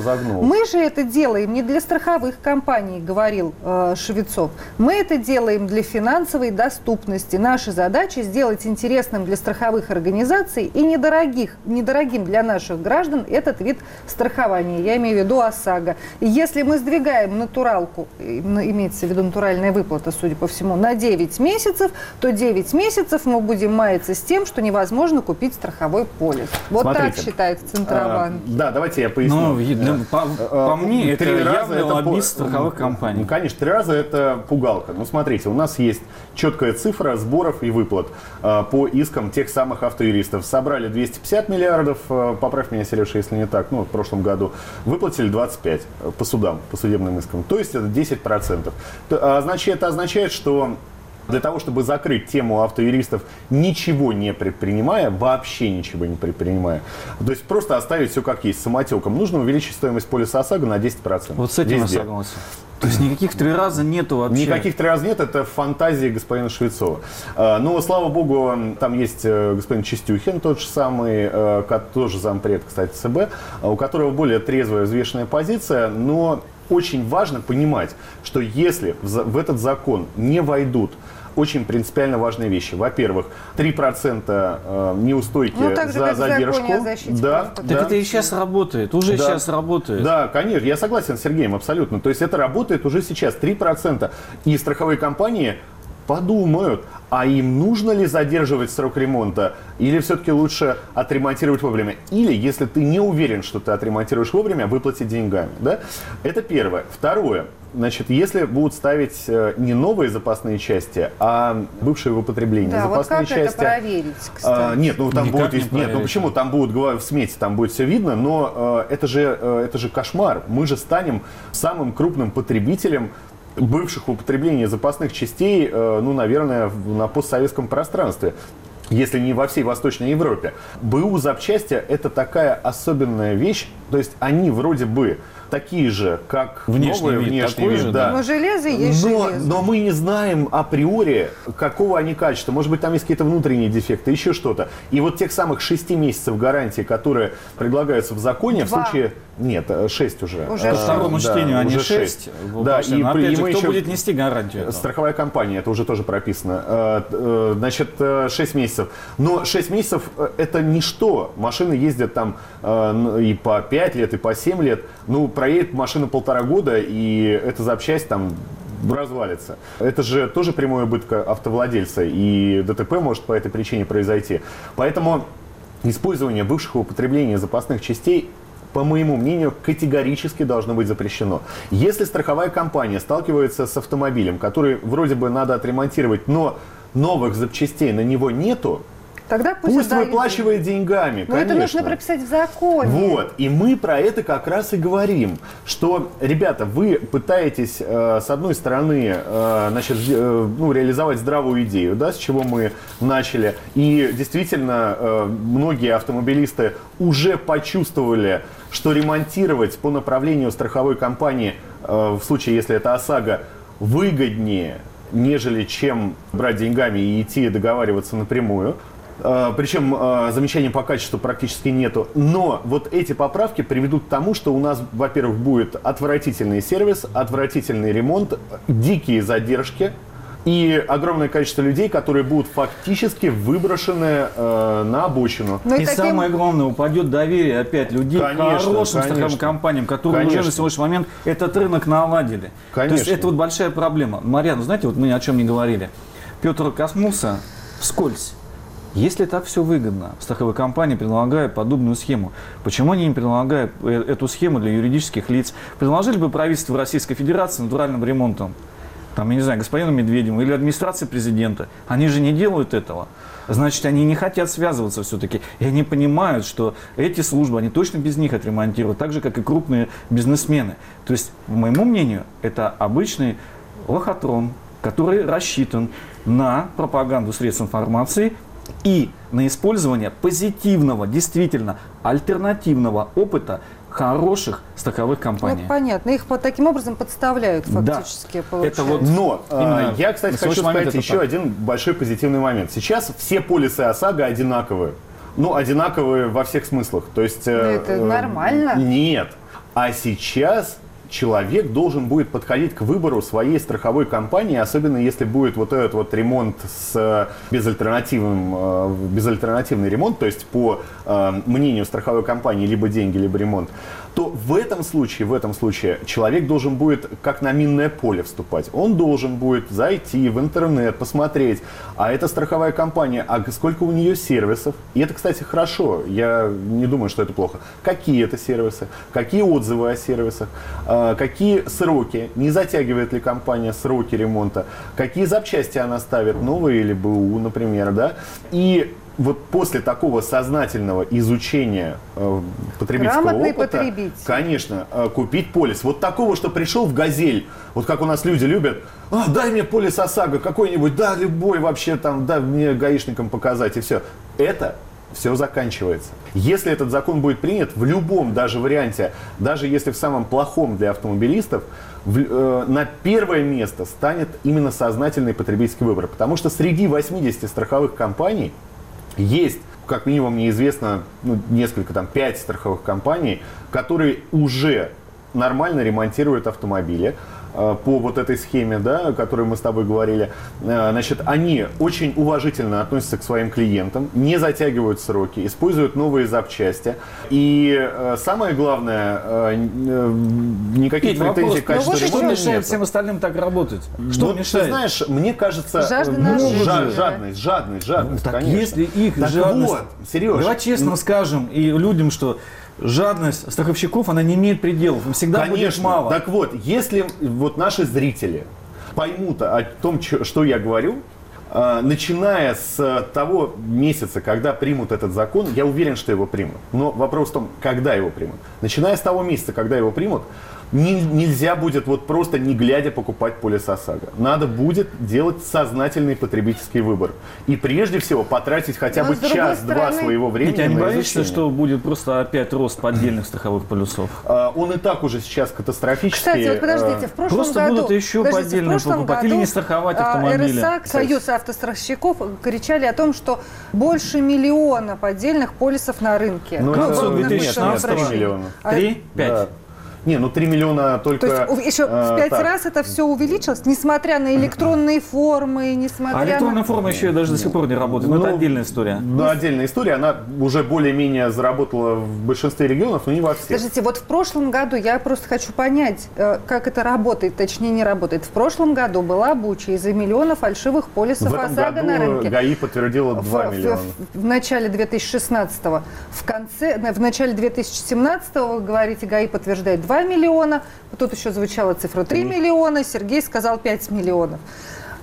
Мы же это делаем не для страховых компаний, говорил э, Швецов. Мы это делаем для финансовой доступности. Наша задача сделать интересным для страховых организаций и недорогих, недорогим для наших граждан этот вид страхования. Я имею в виду ОСАГО. Если мы сдвигаем натуралку, имеется в виду натуральная выплата, судя по всему, на 9 месяцев, то 9 месяцев мы будем маяться с тем, что невозможно купить страховой полис. Вот Смотрите, так считает Центробанк. А, да, давайте я поясню. Ну, ну, по, по А, мне, это три раза явный это лоббист страховых компаний. Ну, конечно, три раза это пугалка. Ну, смотрите, у нас есть четкая цифра сборов и выплат э, по искам тех самых автоюристов. Собрали 250 миллиардов, э, поправь меня, Сережа, если не так, ну, в прошлом году. Выплатили 25 по судам, по судебным искам. То есть это 10%. То, а, Значит, это означает, что для того, чтобы закрыть тему автоюристов, ничего не предпринимая, вообще ничего не предпринимая, то есть просто оставить все как есть, самотеком, нужно увеличить стоимость полиса ОСАГО на 10%. Вот с этим я согласен. То есть никаких три раза нету вообще. Никаких три раза нет, это фантазии господина Швецова. А, Но, слава богу, там есть э, господин Чистюхин, тот же самый, э, тоже зампред, кстати, ЦБ, а, у которого более трезвая, взвешенная позиция, но очень важно понимать, что если в этот закон не войдут очень принципиально важные вещи. Во-первых, 3% э, неустойки Ну, так же, за как в законе задержку. да, прав Так да. это и сейчас работает, уже Да. сейчас работает. Да, конечно, я согласен с Сергеем абсолютно. То есть это работает уже сейчас 3%. И страховые компании подумают, а им нужно ли задерживать срок ремонта, или все-таки лучше отремонтировать вовремя. Или, если ты не уверен, что ты отремонтируешь вовремя, выплатить деньгами. Да? Это первое. Второе. Значит, если будут ставить э, не новые запасные части, а бывшие в употреблении Да, вот запасные как это части. проверить, А, кстати? нет, ну там Никак будет, не нет, ну проверить. почему там будут говорю, в смете, там будет все видно, но э, это же э, это же кошмар. Мы же станем самым крупным потребителем бывших в употреблении запасных частей, э, ну, наверное, на постсоветском пространстве если не во всей Восточной Европе. БУ запчасти – это такая особенная вещь, то есть они вроде бы такие же, как Внешний новые, вид внешний такой вид, же, да. Но железо есть Но, железо. но мы не знаем априори, какого они качества. Может быть, там есть какие-то внутренние дефекты, еще что-то. И вот тех самых 6 месяцев гарантии, которые предлагаются в законе, в Два. случае... Нет, 6 уже. Уже Э, По второму да, чтению они уже 6. шесть. Да, и, но при- опять и же, мы кто еще- будет нести гарантию? этого? Страховая компания, это уже тоже прописано. Э, э, Значит, 6 месяцев. Но 6 месяцев э, это ничто. Машины ездят там э, и по 5 лет, и по 7 лет. Ну, проедет машина полтора года, и эта запчасть там развалится. Это же тоже прямой убыток автовладельца, и ДТП может по этой причине произойти. Поэтому использование бывших в употреблении запасных частей по моему мнению, категорически должно быть запрещено. Если страховая компания сталкивается с автомобилем, который вроде бы надо отремонтировать, но новых запчастей на него нету, Тогда пусть, пусть отдают выплачивает деньгами. Но это нужно конечно. прописать в законе. Вот, и мы про это как раз и говорим, что, ребята, вы пытаетесь, э, с одной стороны, э, значит, э, ну, реализовать здравую идею, да, с чего мы начали, и действительно, э, многие автомобилисты уже почувствовали, что ремонтировать по направлению страховой компании, э, в случае, если это ОСАГО, выгоднее, нежели чем брать деньгами и идти договариваться напрямую. Э, Причем э, замечаний по качеству практически нету. Но вот эти поправки приведут к тому, что у нас, во-первых, будет отвратительный сервис, отвратительный ремонт, дикие задержки и огромное количество людей, которые будут фактически выброшены э, на обочину. Ну и таким- самое главное, упадет доверие опять людей Конечно, к хорошим конечно. страховым компаниям, которые уже Конечно. на сегодняшний момент этот рынок наладили. То есть Конечно. это вот большая проблема. Марьяна, знаете, вот мы о чем не говорили. Петр коснулся вскользь. Если так все выгодно, страховая компания предлагает подобную схему, почему они не предлагают э, эту схему для юридических лиц? Предложили бы правительство Российской Федерации натуральным ремонтом, там, я не знаю, господину Медведеву или администрации президента. Они же не делают этого. Значит, они не хотят связываться все-таки. И они понимают, что эти службы, они точно без них отремонтируют, так же, как и крупные бизнесмены. То есть, по моему мнению, это обычный лохотрон, который рассчитан на пропаганду средств информации и на использование позитивного, действительно альтернативного опыта хороших страховых Ну, компаний. понятно. Их по таким образом подставляют Да. фактически, Это получается. вот Но э, Именно я, кстати, хочу сказать это еще так. один большой позитивный момент. Сейчас все полисы ОСАГО одинаковые. Ну, одинаковые во всех смыслах. То есть... э, Ну, это э, нормально. Нет. А сейчас человек должен будет подходить к выбору своей страховой компании, особенно если будет вот этот вот ремонт с безальтернативным, э, безальтернативный ремонт, то есть по э, мнению страховой компании либо деньги, либо ремонт, то в этом случае, в этом случае человек должен будет как на минное поле вступать. Он должен будет зайти в интернет, посмотреть, а это страховая компания, а сколько у нее сервисов. И это, кстати, хорошо, я не думаю, что это плохо. Какие это сервисы, какие отзывы о сервисах, а, какие сроки, не затягивает ли компания сроки ремонта, какие запчасти она ставит, новые или БУ, например, да. И вот после такого сознательного изучения э, потребительского Грамотный опыта, потребитель. конечно, э, купить полис. Вот такого, что пришел в «Газель», вот как у нас люди любят, а, дай мне полис ОСАГО какой-нибудь, да, любой вообще там, да, мне гаишникам показать и все. Это все заканчивается. Если этот закон будет принят в любом даже варианте, даже если в самом плохом для автомобилистов, в, э, на первое место станет именно сознательный потребительский выбор. Потому что среди 80 страховых компаний есть, как минимум, мне известно, ну, несколько, там, пять страховых компаний, которые уже нормально ремонтируют автомобили, по вот этой схеме, да, о которой мы с тобой говорили, э, значит, они очень уважительно относятся к своим клиентам, не затягивают сроки, используют новые запчасти. И э, самое главное, никаких Петь, претензий вопрос, к качеству ну, что ремонта мешает нет. всем остальным так работать? Что Вот, мешает? Ты знаешь, мне кажется, Жажда э, наживы, жа- да. жадность, жадность, жадность, так конечно. если их так жадность... вот, Сереж, Давай честно скажем и людям, что жадность страховщиков, она не имеет пределов. Им всегда будет Конечно. мало. Так вот, если вот наши зрители поймут о том, что я говорю, э, начиная с того месяца, когда примут этот закон, я уверен, что его примут. Но вопрос в том, когда его примут. Начиная с того месяца, когда его примут, не- нельзя будет вот просто не глядя покупать полис ОСАГО. Надо будет делать сознательный потребительский выбор. И прежде всего потратить хотя Но бы час-два стороны- своего времени Витя, а не боишься, что будет просто опять рост поддельных страховых полюсов? А, Он и так уже сейчас катастрофически. Кстати, вот подождите, э, в прошлом Просто году... будут еще подождите, поддельные покупать или году, не страховать а, автомобили. РСА, Союз автостраховщиков кричали о том, что больше миллиона поддельных полисов на рынке. Ну, на- 2016 прошу прощения. миллиона. А, Три? Пять? Да. Не, ну 3 миллиона только... То есть еще в э, пять так. раз это все увеличилось, несмотря на электронные формы, несмотря А электронная на... форма еще даже до сих пор не работает. Но Ну, это отдельная история. Ну, отдельная история. Она уже более-менее заработала в большинстве регионов, но не во всех. Скажите, вот в прошлом году, я просто хочу понять, э, как это работает, точнее не работает. В прошлом году была буча из-за миллиона фальшивых полисов в этом ОСАГО году на рынке. ГАИ подтвердила 2 в, миллиона. в- в начале 2016 в конце, в начале 2017 вы говорите, ГАИ подтверждает 2 миллиона, тут еще звучала цифра 3 миллиона, Сергей сказал 5 миллионов.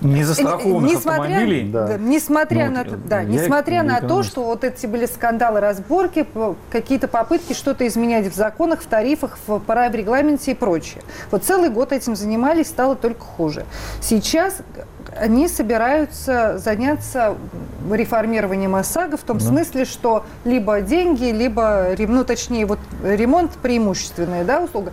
Незастрахованных Несмотря- автомобилей. Да. да, несмотря, Ну, на, вот, да, я несмотря на то, что вот эти были скандалы, разборки, какие-то попытки что-то изменять в законах, в тарифах, в регламенте и прочее. Вот целый год этим занимались, стало только хуже. Сейчас они собираются заняться реформированием ОСАГО в том смысле, что либо деньги, либо, ну, точнее, вот ремонт преимущественная да, услуга.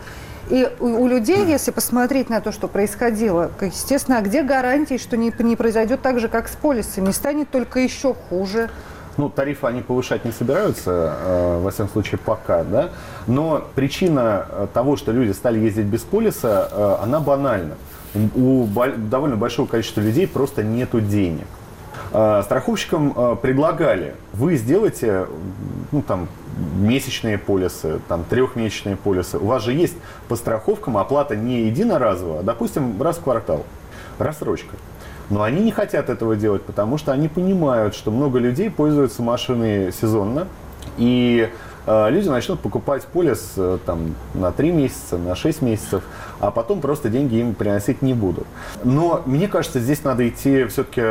И у, у людей, если посмотреть на то, что происходило, естественно, а где гарантии, что не, не произойдет так же, как с полисами, не станет только еще хуже? Ну, тарифы они повышать не собираются, э, во всяком случае, пока, да. Но причина э, того, что люди стали ездить без полиса, э, она банальна. У довольно большого количества людей просто нету денег. Э, Страховщикам э, предлагали, вы сделайте ну, там, месячные полисы, там, трехмесячные полисы. У вас же есть по страховкам оплата не единоразовая, а, допустим, раз в квартал. Рассрочка. Но они не хотят этого делать, потому что они понимают, что много людей пользуются машиной сезонно, и люди начнут покупать полис э, там, на 3 месяца, на 6 месяцев, а потом просто деньги им приносить не будут. Но мне кажется, здесь надо идти все-таки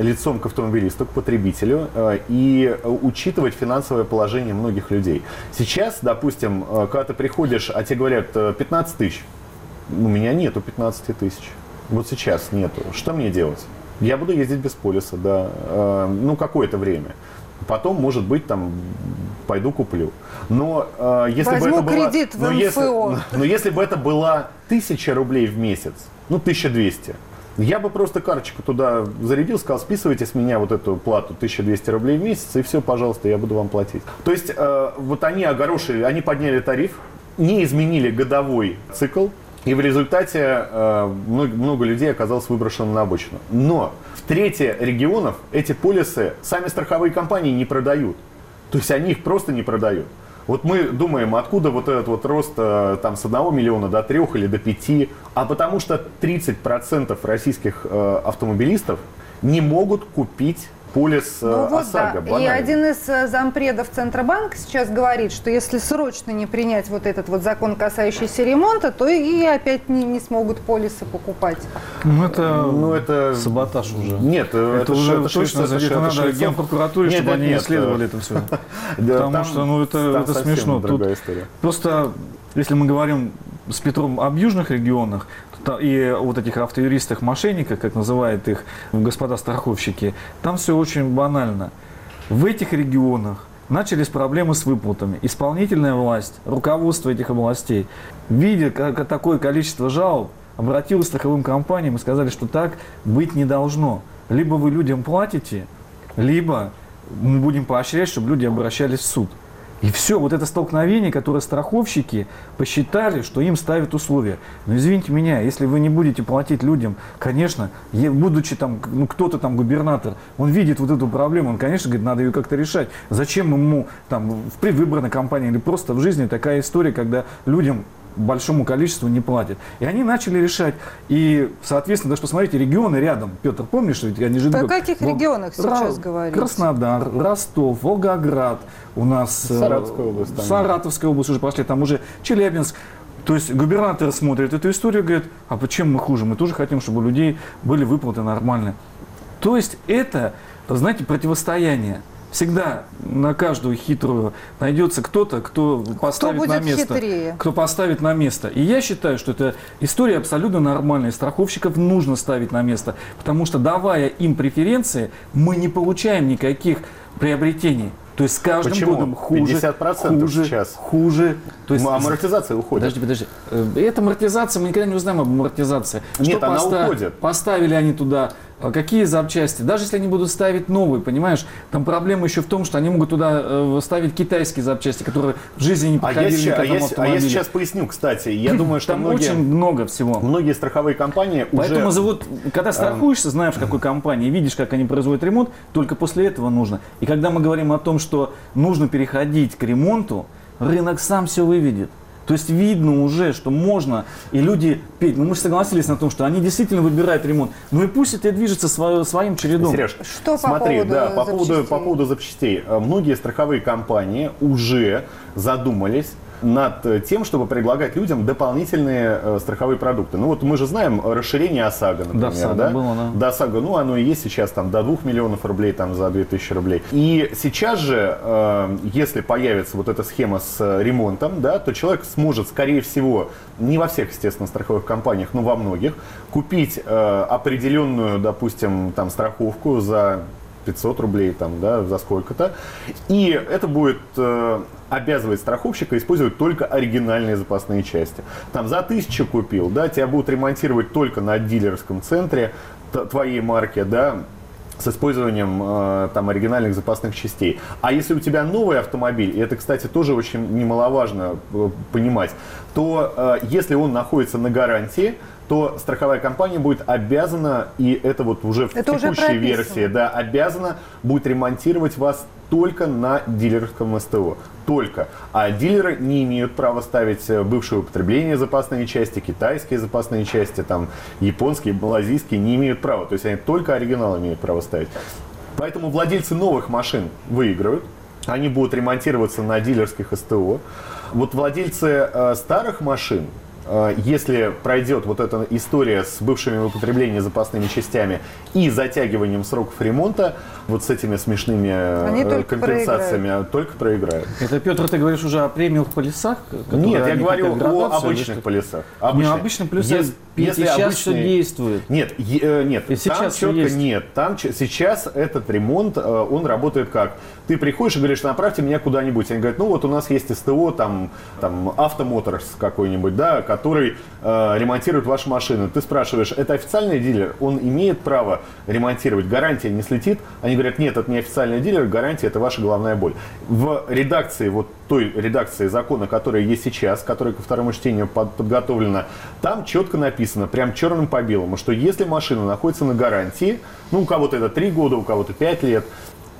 лицом к автомобилисту, к потребителю э, и э, учитывать финансовое положение многих людей. Сейчас, допустим, э, когда ты приходишь, а тебе говорят э, 15 тысяч, у меня нету 15 тысяч. Вот сейчас нету. Что мне делать? Я буду ездить без полиса, да, э, ну, какое-то время. Потом, может быть, там, пойду куплю. Но э, если Возьму бы это кредит в но если- МФО. но если бы это была тысяча рублей в месяц, ну, 1200, я бы просто карточку туда зарядил, сказал, списывайте с меня вот эту плату 1200 рублей в месяц, и все, пожалуйста, я буду вам платить. То есть, э, вот они огорошили, они подняли тариф, не изменили годовой цикл, и в результате э, много, много людей оказалось выброшено на обочину. Но в трети регионов эти полисы сами страховые компании не продают. То есть они их просто не продают. Вот мы думаем, откуда вот этот вот рост э, там, с 1 миллиона до 3 или до 5, а потому что 30% российских э, автомобилистов не могут купить полис э, ну, вот ОСАГО. Да. И один из э, зампредов Центробанка сейчас говорит, что если срочно не принять вот этот вот закон, касающийся ремонта, то и опять не, не смогут полисы покупать. Ну это, ну, это саботаж уже. Нет, это, это уже это точно это, это надо генпрокуратуре, чтобы нет, они нет, исследовали это все. [LAUGHS] Потому что ну это смешно. Просто если мы говорим с Петром об южных регионах, и вот этих автоюристах мошенниках, как называют их господа страховщики, там все очень банально. В этих регионах начались проблемы с выплатами. Исполнительная власть, руководство этих областей, видя такое количество жалоб, обратилась к страховым компаниям и сказали, что так быть не должно. Либо вы людям платите, либо мы будем поощрять, чтобы люди обращались в суд. И все, вот это столкновение, которое страховщики посчитали, что им ставят условия. Но извините меня, если вы не будете платить людям, конечно, будучи там, ну кто-то там губернатор, он видит вот эту проблему, он, конечно, говорит, надо ее как-то решать. Зачем ему там в предвыборной кампании или просто в жизни такая история, когда людям большому количеству не платят. И они начали решать. И, соответственно, даже посмотрите, регионы рядом. Петр, помнишь, ведь они же... О каких Вол... регионах сейчас Ра... говорите? Краснодар, Ростов, Волгоград, у нас... Э, Саратовская область. Там. Саратовская область уже пошли, там уже Челябинск. То есть губернатор смотрит эту историю и говорит, а почему мы хуже? Мы тоже хотим, чтобы у людей были выплаты нормальные. То есть это, знаете, противостояние Всегда на каждую хитрую найдется кто-то, кто поставит кто на место. Хитрее? Кто поставит на место. И я считаю, что это история абсолютно нормальная. Страховщиков нужно ставить на место. Потому что давая им преференции, мы не получаем никаких приобретений. То есть с каждым Почему? годом хуже, 50% хуже, сейчас. хуже. То есть амортизация уходит. Подожди, подожди. Э, это амортизация, мы никогда не узнаем об амортизации. Нет, Что она поста- уходит. Поставили они туда а какие запчасти? Даже если они будут ставить новые, понимаешь, там проблема еще в том, что они могут туда э, ставить китайские запчасти, которые в жизни не подходили а я, к этому а я, а я сейчас поясню, кстати. Я [CLEARS THROAT] думаю, что там многие, очень много всего. Многие страховые компании Поэтому уже... зовут, когда страхуешься, знаешь, в какой компании, видишь, как они производят ремонт, только после этого нужно. И когда мы говорим о том, что нужно переходить к ремонту, рынок сам все выведет. То есть видно уже, что можно, и люди, Петь, ну мы же согласились на том, что они действительно выбирают ремонт. Ну и пусть это движется свое, своим чередом. Сереж, что смотри, по поводу да, по поводу, по поводу запчастей. Э, многие страховые компании уже задумались над э, тем, чтобы предлагать людям дополнительные э, страховые продукты. Ну вот мы же знаем расширение ОСАГО, например. Да, да? Было, да. До ОСАГО, ну оно и есть сейчас там до 2 миллионов рублей, там за 2000 рублей. И сейчас же, э, если появится вот эта схема с э, ремонтом, да, то человек сможет, скорее всего, не во всех, естественно, страховых компаниях, но во многих, купить э, определенную, допустим, там страховку за 500 рублей там, да, за сколько-то. И это будет э, обязывать страховщика использовать только оригинальные запасные части. Там за тысячу купил, да, тебя будут ремонтировать только на дилерском центре твоей марки, да, с использованием э, там оригинальных запасных частей. А если у тебя новый автомобиль, и это, кстати, тоже очень немаловажно э, понимать, то э, если он находится на гарантии, то страховая компания будет обязана, и это вот уже в это текущей уже версии, да, обязана будет ремонтировать вас только на дилерском СТО. Только. А дилеры не имеют права ставить э, бывшее употребление запасные части, китайские запасные части, там, японские, малазийские не имеют права. То есть они только оригинал имеют право ставить. Поэтому владельцы новых машин выигрывают. Они будут ремонтироваться на дилерских СТО. Вот владельцы э, старых машин, Э, если пройдет вот эта история с бывшими в употреблении запасными частями и затягиванием сроков ремонта, вот с этими смешными э, Они только компенсациями, проиграют. только проиграют. Это, Петр, ты говоришь уже о премиумных полисах? Нет, я говорю о обычных полисах. Обычных. Не, обычных полисах Есть если сейчас обычный... все действует. Нет, е- нет, И там сейчас четко есть. нет. Там сейчас этот ремонт, э, он работает как? Ты приходишь и говоришь, направьте меня куда-нибудь. Они говорят, ну вот у нас есть СТО, там, там Автомоторс какой-нибудь, да, который э, ремонтирует вашу машину. Ты спрашиваешь, это официальный дилер? Он имеет право ремонтировать? Гарантия не слетит? Они говорят, нет, это не официальный дилер, гарантия это ваша головная боль. В редакции, вот той редакции закона, которая есть сейчас, которая ко второму чтению под- подготовлена, там четко написано, прям черным по белому, что если машина находится на гарантии, ну, у кого-то это 3 года, у кого-то 5 лет,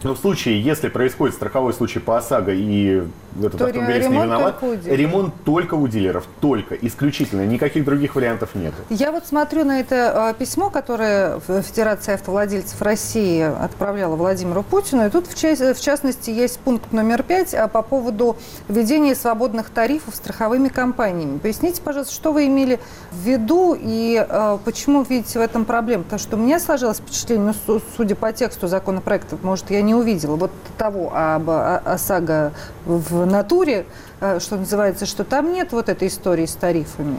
но в случае, если происходит страховой случай по ОСАГО и этот То автомобилист не виноват, только ремонт только у дилеров, только, исключительно, никаких других вариантов нет. Я вот смотрю на это э, письмо, которое Федерация автовладельцев России отправляла Владимиру Путину. И тут, в, част- в частности, есть пункт номер пять а, по поводу введения свободных тарифов страховыми компаниями. Поясните, пожалуйста, что вы имели в виду и э, почему видите в этом проблему? Потому что у меня сложилось впечатление, ну, су- судя по тексту законопроекта, может, я не увидела вот того об ОСАГО в натуре, э, что называется, что там нет вот этой истории с тарифами.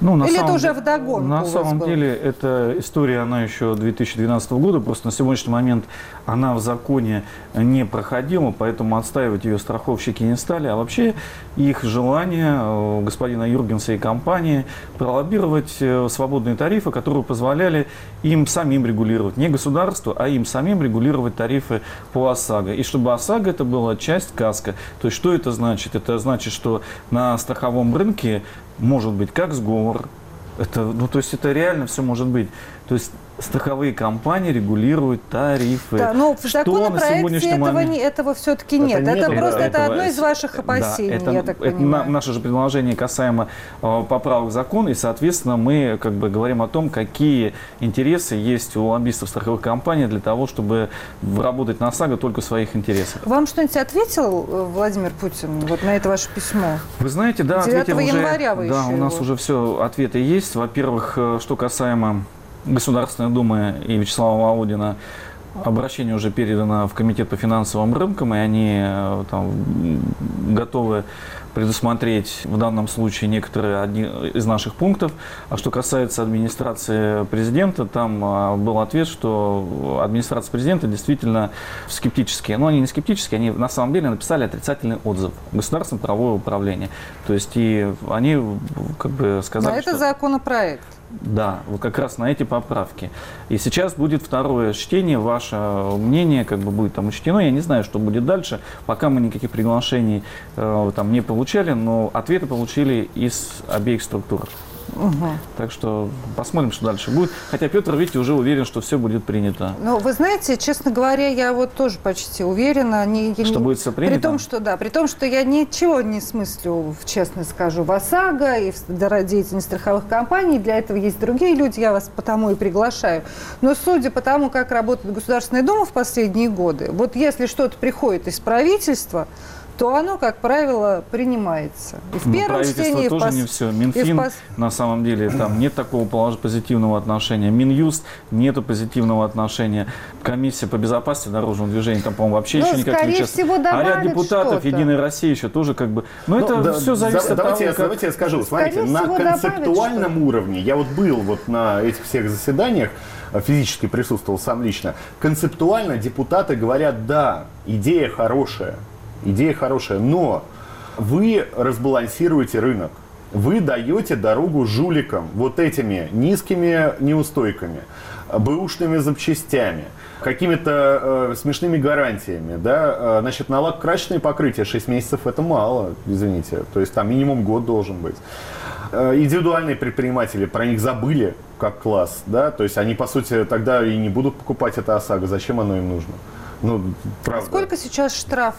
Ну, на Или это самом уже де- вдогонку На самом было? деле, эта история, она еще 2012 года, просто на сегодняшний момент она в законе не проходила, поэтому отстаивать ее страховщики не стали. А вообще их желание э, господина Юргенса и компании пролоббировать э, свободные тарифы, которые позволяли им самим регулировать, не государству, а им самим регулировать тарифы по ОСАГО. И чтобы ОСАГО это была часть КАСКО. То есть что это значит? Это значит, что на страховом рынке может быть как сговор, это, ну, то есть это реально все может быть. То есть страховые компании регулируют тарифы. Да, но в Что на законопроекте этого, момент- не, этого все-таки Это нет. Это, нету, просто это одно из ваших опасений, Да, это, я так это понимаю. на- наше же предложение касаемо э, поправок в закон, и, соответственно, мы как бы говорим о том, какие интересы есть у лоббистов страховых компаний для того, чтобы работать на ОСАГО только в своих интересах. Вам что-нибудь ответил э, Владимир Путин вот на это ваше письмо? Вы знаете, да, 9 ответил уже, января вы да, еще у нас его. уже все ответы есть. Во-первых, э, что касаемо Государственной Думы и Вячеслава Володина, обращение уже передано в Комитет по финансовым рынкам, и они э, там, готовы предусмотреть в данном случае некоторые одни из наших пунктов. А что касается администрации президента, там а, был ответ, что администрация президента действительно скептические. Но они не скептические, они на самом деле написали отрицательный отзыв государственное правовое управление. То есть и они как бы Да, сказали, это что... законопроект. Да, вот как раз на эти поправки. И сейчас будет второе чтение, ваше мнение как бы будет там учтено. Я не знаю, что будет дальше. Пока мы никаких приглашений э, там не получали, но ответы получили из обеих структур. Так что посмотрим, что дальше будет. Хотя Петр, видите, уже уверен, что все будет принято. Ну, вы знаете, честно говоря, я вот тоже почти уверена. Не, я Что не- будет всё принято? При том, что да, при том, что я ничего не смыслю, честно скажу, в ОСАГО и в деятельности страховых компаний. Для этого есть другие люди, я вас потому и приглашаю. Но судя по тому, как работает Государственная Дума в последние годы, вот если что-то приходит из правительства, то оно, как правило, принимается. И в Ну, первом правительство чтении, и в тоже пос- не все. и Минфин, пос- на самом деле, там нет такого полож- позитивного отношения. Минюст нету позитивного отношения. Комиссия по безопасности дорожного движения, там, по-моему, вообще Ну, еще никак не участвует. всего, А ряд депутатов. Единой России еще тоже как бы... Ну, Ну, это да, все зависит да- от давайте, того, я, как... давайте я скажу. Смотрите, на концептуальном уровне, я вот был вот на этих всех заседаниях, физически присутствовал сам лично, концептуально депутаты говорят, да, идея хорошая, идея хорошая, но вы разбалансируете рынок. Вы даете дорогу жуликам вот этими низкими неустойками, бэушными запчастями, какими-то э, смешными гарантиями. Да? Э, Значит, на лак-красочное покрытие 6 месяцев это мало, извините. То есть там минимум год должен быть. Э, Индивидуальные предприниматели про них забыли как класс, да, то есть они, по сути, тогда и не будут покупать это ОСАГО, зачем оно им нужно? Ну, правда. Сколько сейчас штраф?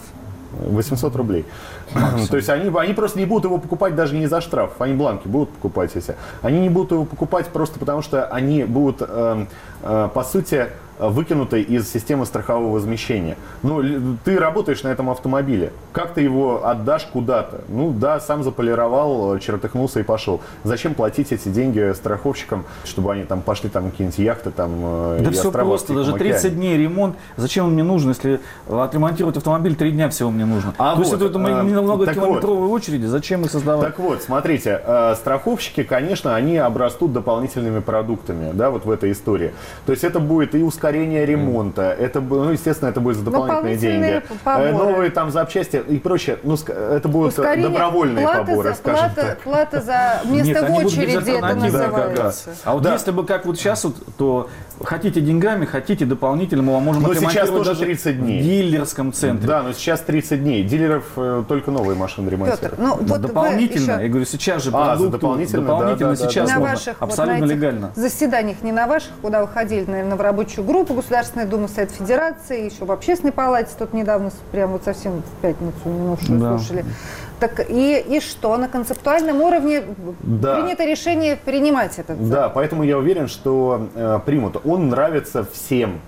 800 рублей. [LAUGHS] То есть они, они просто не будут его покупать даже не за штраф, они бланки будут покупать эти. Они не будут его покупать просто потому, что они будут, эм, э, по сути, Э, выкинутой из системы страхового возмещения. Ну, ты работаешь на этом автомобиле. Как ты его отдашь куда-то? Ну, да, сам заполировал, чертыхнулся и пошел. Зачем платить эти деньги страховщикам, чтобы они там пошли там какие-нибудь яхты там э, Да все просто, даже 30 дней ремонт. Зачем он мне нужен, если отремонтировать автомобиль 3 дня всего мне нужно? А То вот, есть это, это э, немного километровой вот, очереди, зачем их создавать? Так вот, смотрите, э, страховщики, конечно, они обрастут дополнительными продуктами, да, вот в этой истории. То есть это будет и ускорение ускорение ремонта. Это, ну, естественно, это будет за дополнительные деньги. Поборы. Новые там запчасти и прочее. Ну, это будут Ускорение, добровольные плата поборы, за, скажем плата, так. Плата за место Нет, в очереди это называется. Да, А вот да. если бы как вот сейчас, вот, то хотите деньгами, хотите дополнительно, мы вам можем Но сейчас тоже 30 дней. в дилерском центре. Да, но сейчас 30 дней. Дилеров э, только новые машины ремонтируют. ну, вот дополнительно, еще... я говорю, сейчас же а, продукту, дополнительно, дополнительно да, да, сейчас да, можно, ваших, абсолютно вот, легально. заседаниях, не на ваших, куда вы ходили, наверное, в рабочую группу Государственной Думы Совет Федерации, еще в Общественной палате, тут недавно, прям вот совсем в пятницу минувшую да. слушали. Так и, и что? На концептуальном уровне да. принято решение принимать этот Да, поэтому я уверен, что э, примут. Он нравится всем.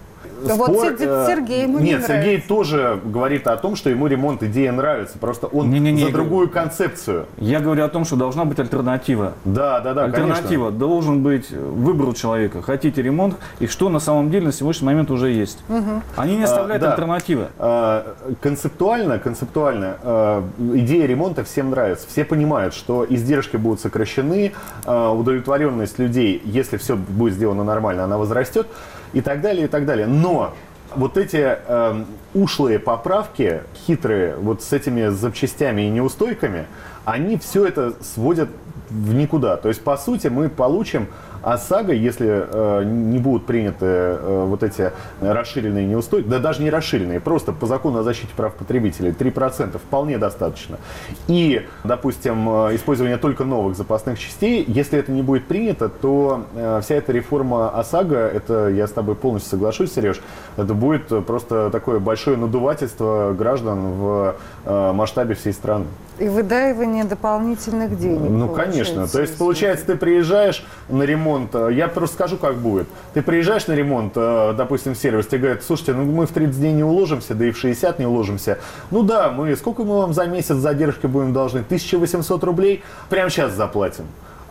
Спор, вот Сергей ему Нет, не Сергей тоже говорит о том, что ему ремонт идея нравится. Просто он не, не, не, за другую концепцию. Я говорю о том, что должна быть альтернатива. Да, да, да. Альтернатива. Конечно. Должен быть выбор у человека. Хотите ремонт, и что на самом деле на сегодняшний момент уже есть. Угу. Они не оставляют а, да. альтернативы. А, концептуально, концептуально а, идея ремонта всем нравится. Все понимают, что издержки будут сокращены, а, удовлетворенность людей, если все будет сделано нормально, она возрастет и так далее, и так далее. Но вот эти э, ушлые поправки, хитрые, вот с этими запчастями и неустойками, они все это сводят в никуда. То есть, по сути, мы получим ОСАГО, если э, не будут приняты э, вот эти расширенные неустойки, да даже не расширенные, просто по закону о защите прав потребителей 3% вполне достаточно. И, допустим, э, использование только новых запасных частей, если это не будет принято, то э, вся эта реформа ОСАГО, это я с тобой полностью соглашусь, Сереж, это будет просто такое большое надувательство граждан в масштабе всей страны. И выдаивание дополнительных денег. Ну, конечно. То есть, получается, ты приезжаешь на ремонт, э, я просто скажу, как будет. Ты приезжаешь на ремонт, э, допустим, в сервис, тебе говорят, слушайте, ну мы в 30 дней не уложимся, да и в 60 не уложимся. Ну да, мы сколько мы вам за месяц задержки будем должны? 1800 рублей? Прямо сейчас заплатим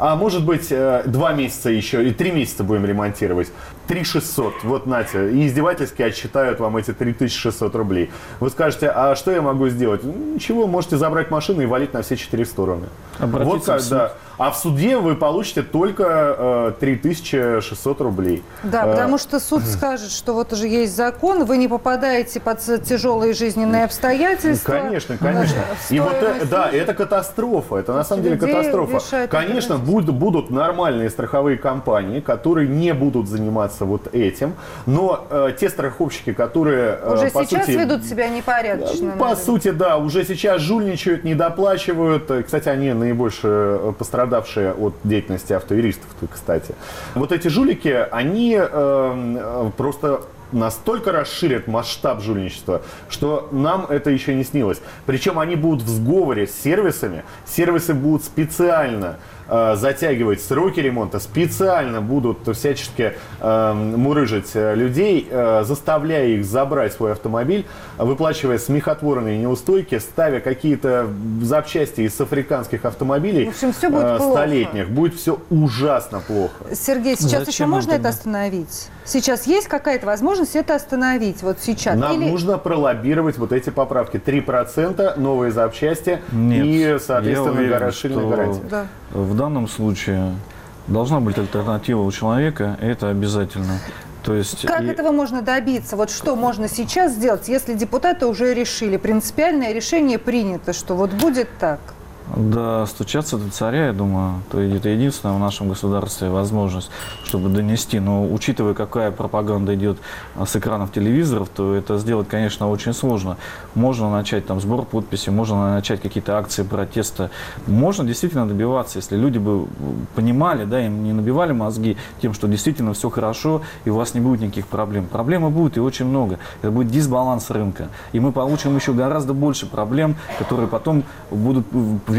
а может быть э, два месяца еще и три месяца будем ремонтировать. 3 600, вот Натя, и издевательски отсчитают вам эти 3600 рублей. Вы скажете, а что я могу сделать? Ничего, можете забрать машину и валить на все четыре стороны. Обратиться вот как, да. А в суде вы получите только э, 3600 рублей. Да, э, потому что суд скажет, что вот уже есть закон, вы не попадаете под тяжелые жизненные обстоятельства. Конечно, конечно. И вот это, да, это катастрофа, это на самом деле катастрофа. Конечно, будут, будут нормальные страховые компании, которые не будут заниматься вот этим, но э, те страховщики, которые... Э, уже по сейчас сути, ведут себя непорядочно. По наверное. сути, да, уже сейчас жульничают, недоплачивают. Кстати, они наибольше э, пострадали пострадавшие от деятельности автоюристов, кстати. Вот эти жулики, они э, просто настолько расширят масштаб жульничества, что нам это еще не снилось. Причем они будут в сговоре с сервисами. Сервисы будут специально затягивать сроки ремонта, специально будут всячески э, мурыжить э, людей, э, заставляя их забрать свой автомобиль, выплачивая смехотворные неустойки, ставя какие-то запчасти из африканских автомобилей в общем, все будет э, столетних. Плохо. Будет все ужасно плохо. Сергей, сейчас Зачем еще можно это остановить? Сейчас есть какая-то возможность это остановить? Вот сейчас? Нам Или... нужно пролоббировать вот эти поправки. 3% новые запчасти Нет, и, соответственно, уверен, расширенная гарантия. Да. В данном случае должна быть альтернатива у человека, это обязательно. То есть как и... этого можно добиться? Вот что можно сейчас сделать, если депутаты уже решили, принципиальное решение принято, что вот будет так? Да, стучаться до царя, я думаю, то это единственная в нашем государстве возможность, чтобы донести. Но учитывая, какая пропаганда идет а, с экранов телевизоров, то это сделать, конечно, очень сложно. Можно начать там сбор подписей, можно начать какие-то акции протеста. Можно действительно добиваться, если люди бы понимали, да, им не набивали мозги тем, что действительно все хорошо и у вас не будет никаких проблем. Проблемы будут и очень много. Это будет дисбаланс рынка. И мы получим еще гораздо больше проблем, которые потом будут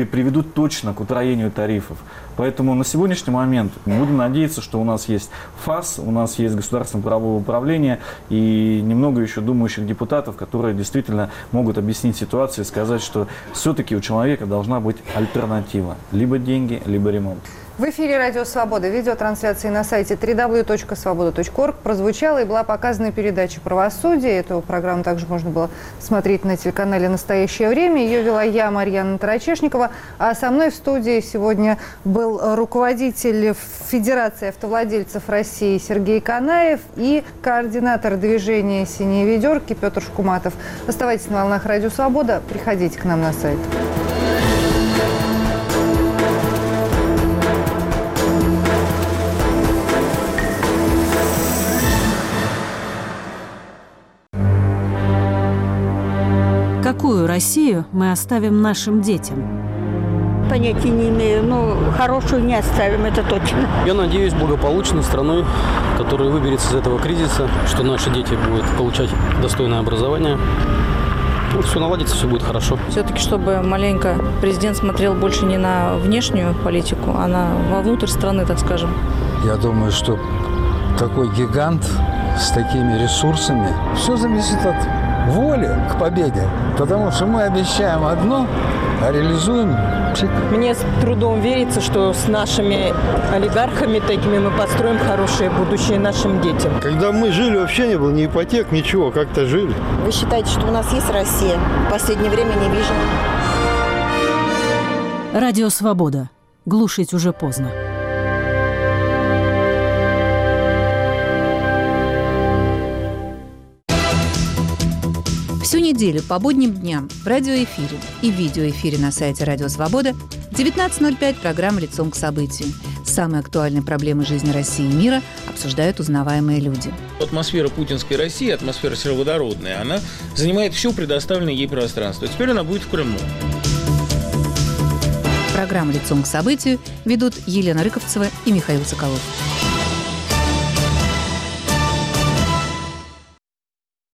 приведут точно к утроению тарифов. Поэтому на сегодняшний момент будем надеяться, что у нас есть ФАС, у нас есть государственное правовое управление и немного еще думающих депутатов, которые действительно могут объяснить ситуацию и сказать, что все-таки у человека должна быть альтернатива. Либо деньги, либо ремонт. В эфире «Радио Свобода». Видеотрансляции на сайте www.svoboda.org прозвучала и была показана передача «Правосудие». Эту программу также можно было смотреть на телеканале «Настоящее время». Ее вела я, Марьяна Тарачешникова. А со мной в студии сегодня был руководитель Федерации автовладельцев России Сергей Канаев и координатор движения «Синие ведерки» Петр Шкуматов. Оставайтесь на волнах «Радио Свобода». Приходите к нам на сайт. Россию мы оставим нашим детям? Понятия не имею, но хорошую не оставим, это точно. Я надеюсь благополучной страной, которая выберется из этого кризиса, что наши дети будут получать достойное образование. Ну, все наладится, все будет хорошо. Все-таки, чтобы маленько президент смотрел больше не на внешнюю политику, а на вовнутрь страны, так скажем. Я думаю, что такой гигант с такими ресурсами, все зависит от воли к победе. Потому что мы обещаем одно, а реализуем. Мне с трудом верится, что с нашими олигархами такими мы построим хорошее будущее нашим детям. Когда мы жили, вообще не было ни ипотек, ничего, как-то жили. Вы считаете, что у нас есть Россия? В последнее время не вижу. Радио «Свобода». Глушить уже поздно. Неделю по будним дням в радиоэфире и видеоэфире на сайте Радио Свобода в 19.05 программа «Лицом к событию». Самые актуальные проблемы жизни России и мира обсуждают узнаваемые люди. Атмосфера путинской России, атмосфера сероводородная, она занимает все предоставленное ей пространство. Теперь она будет в Крыму. Программу «Лицом к событию» ведут Елена Рыковцева и Михаил Соколов.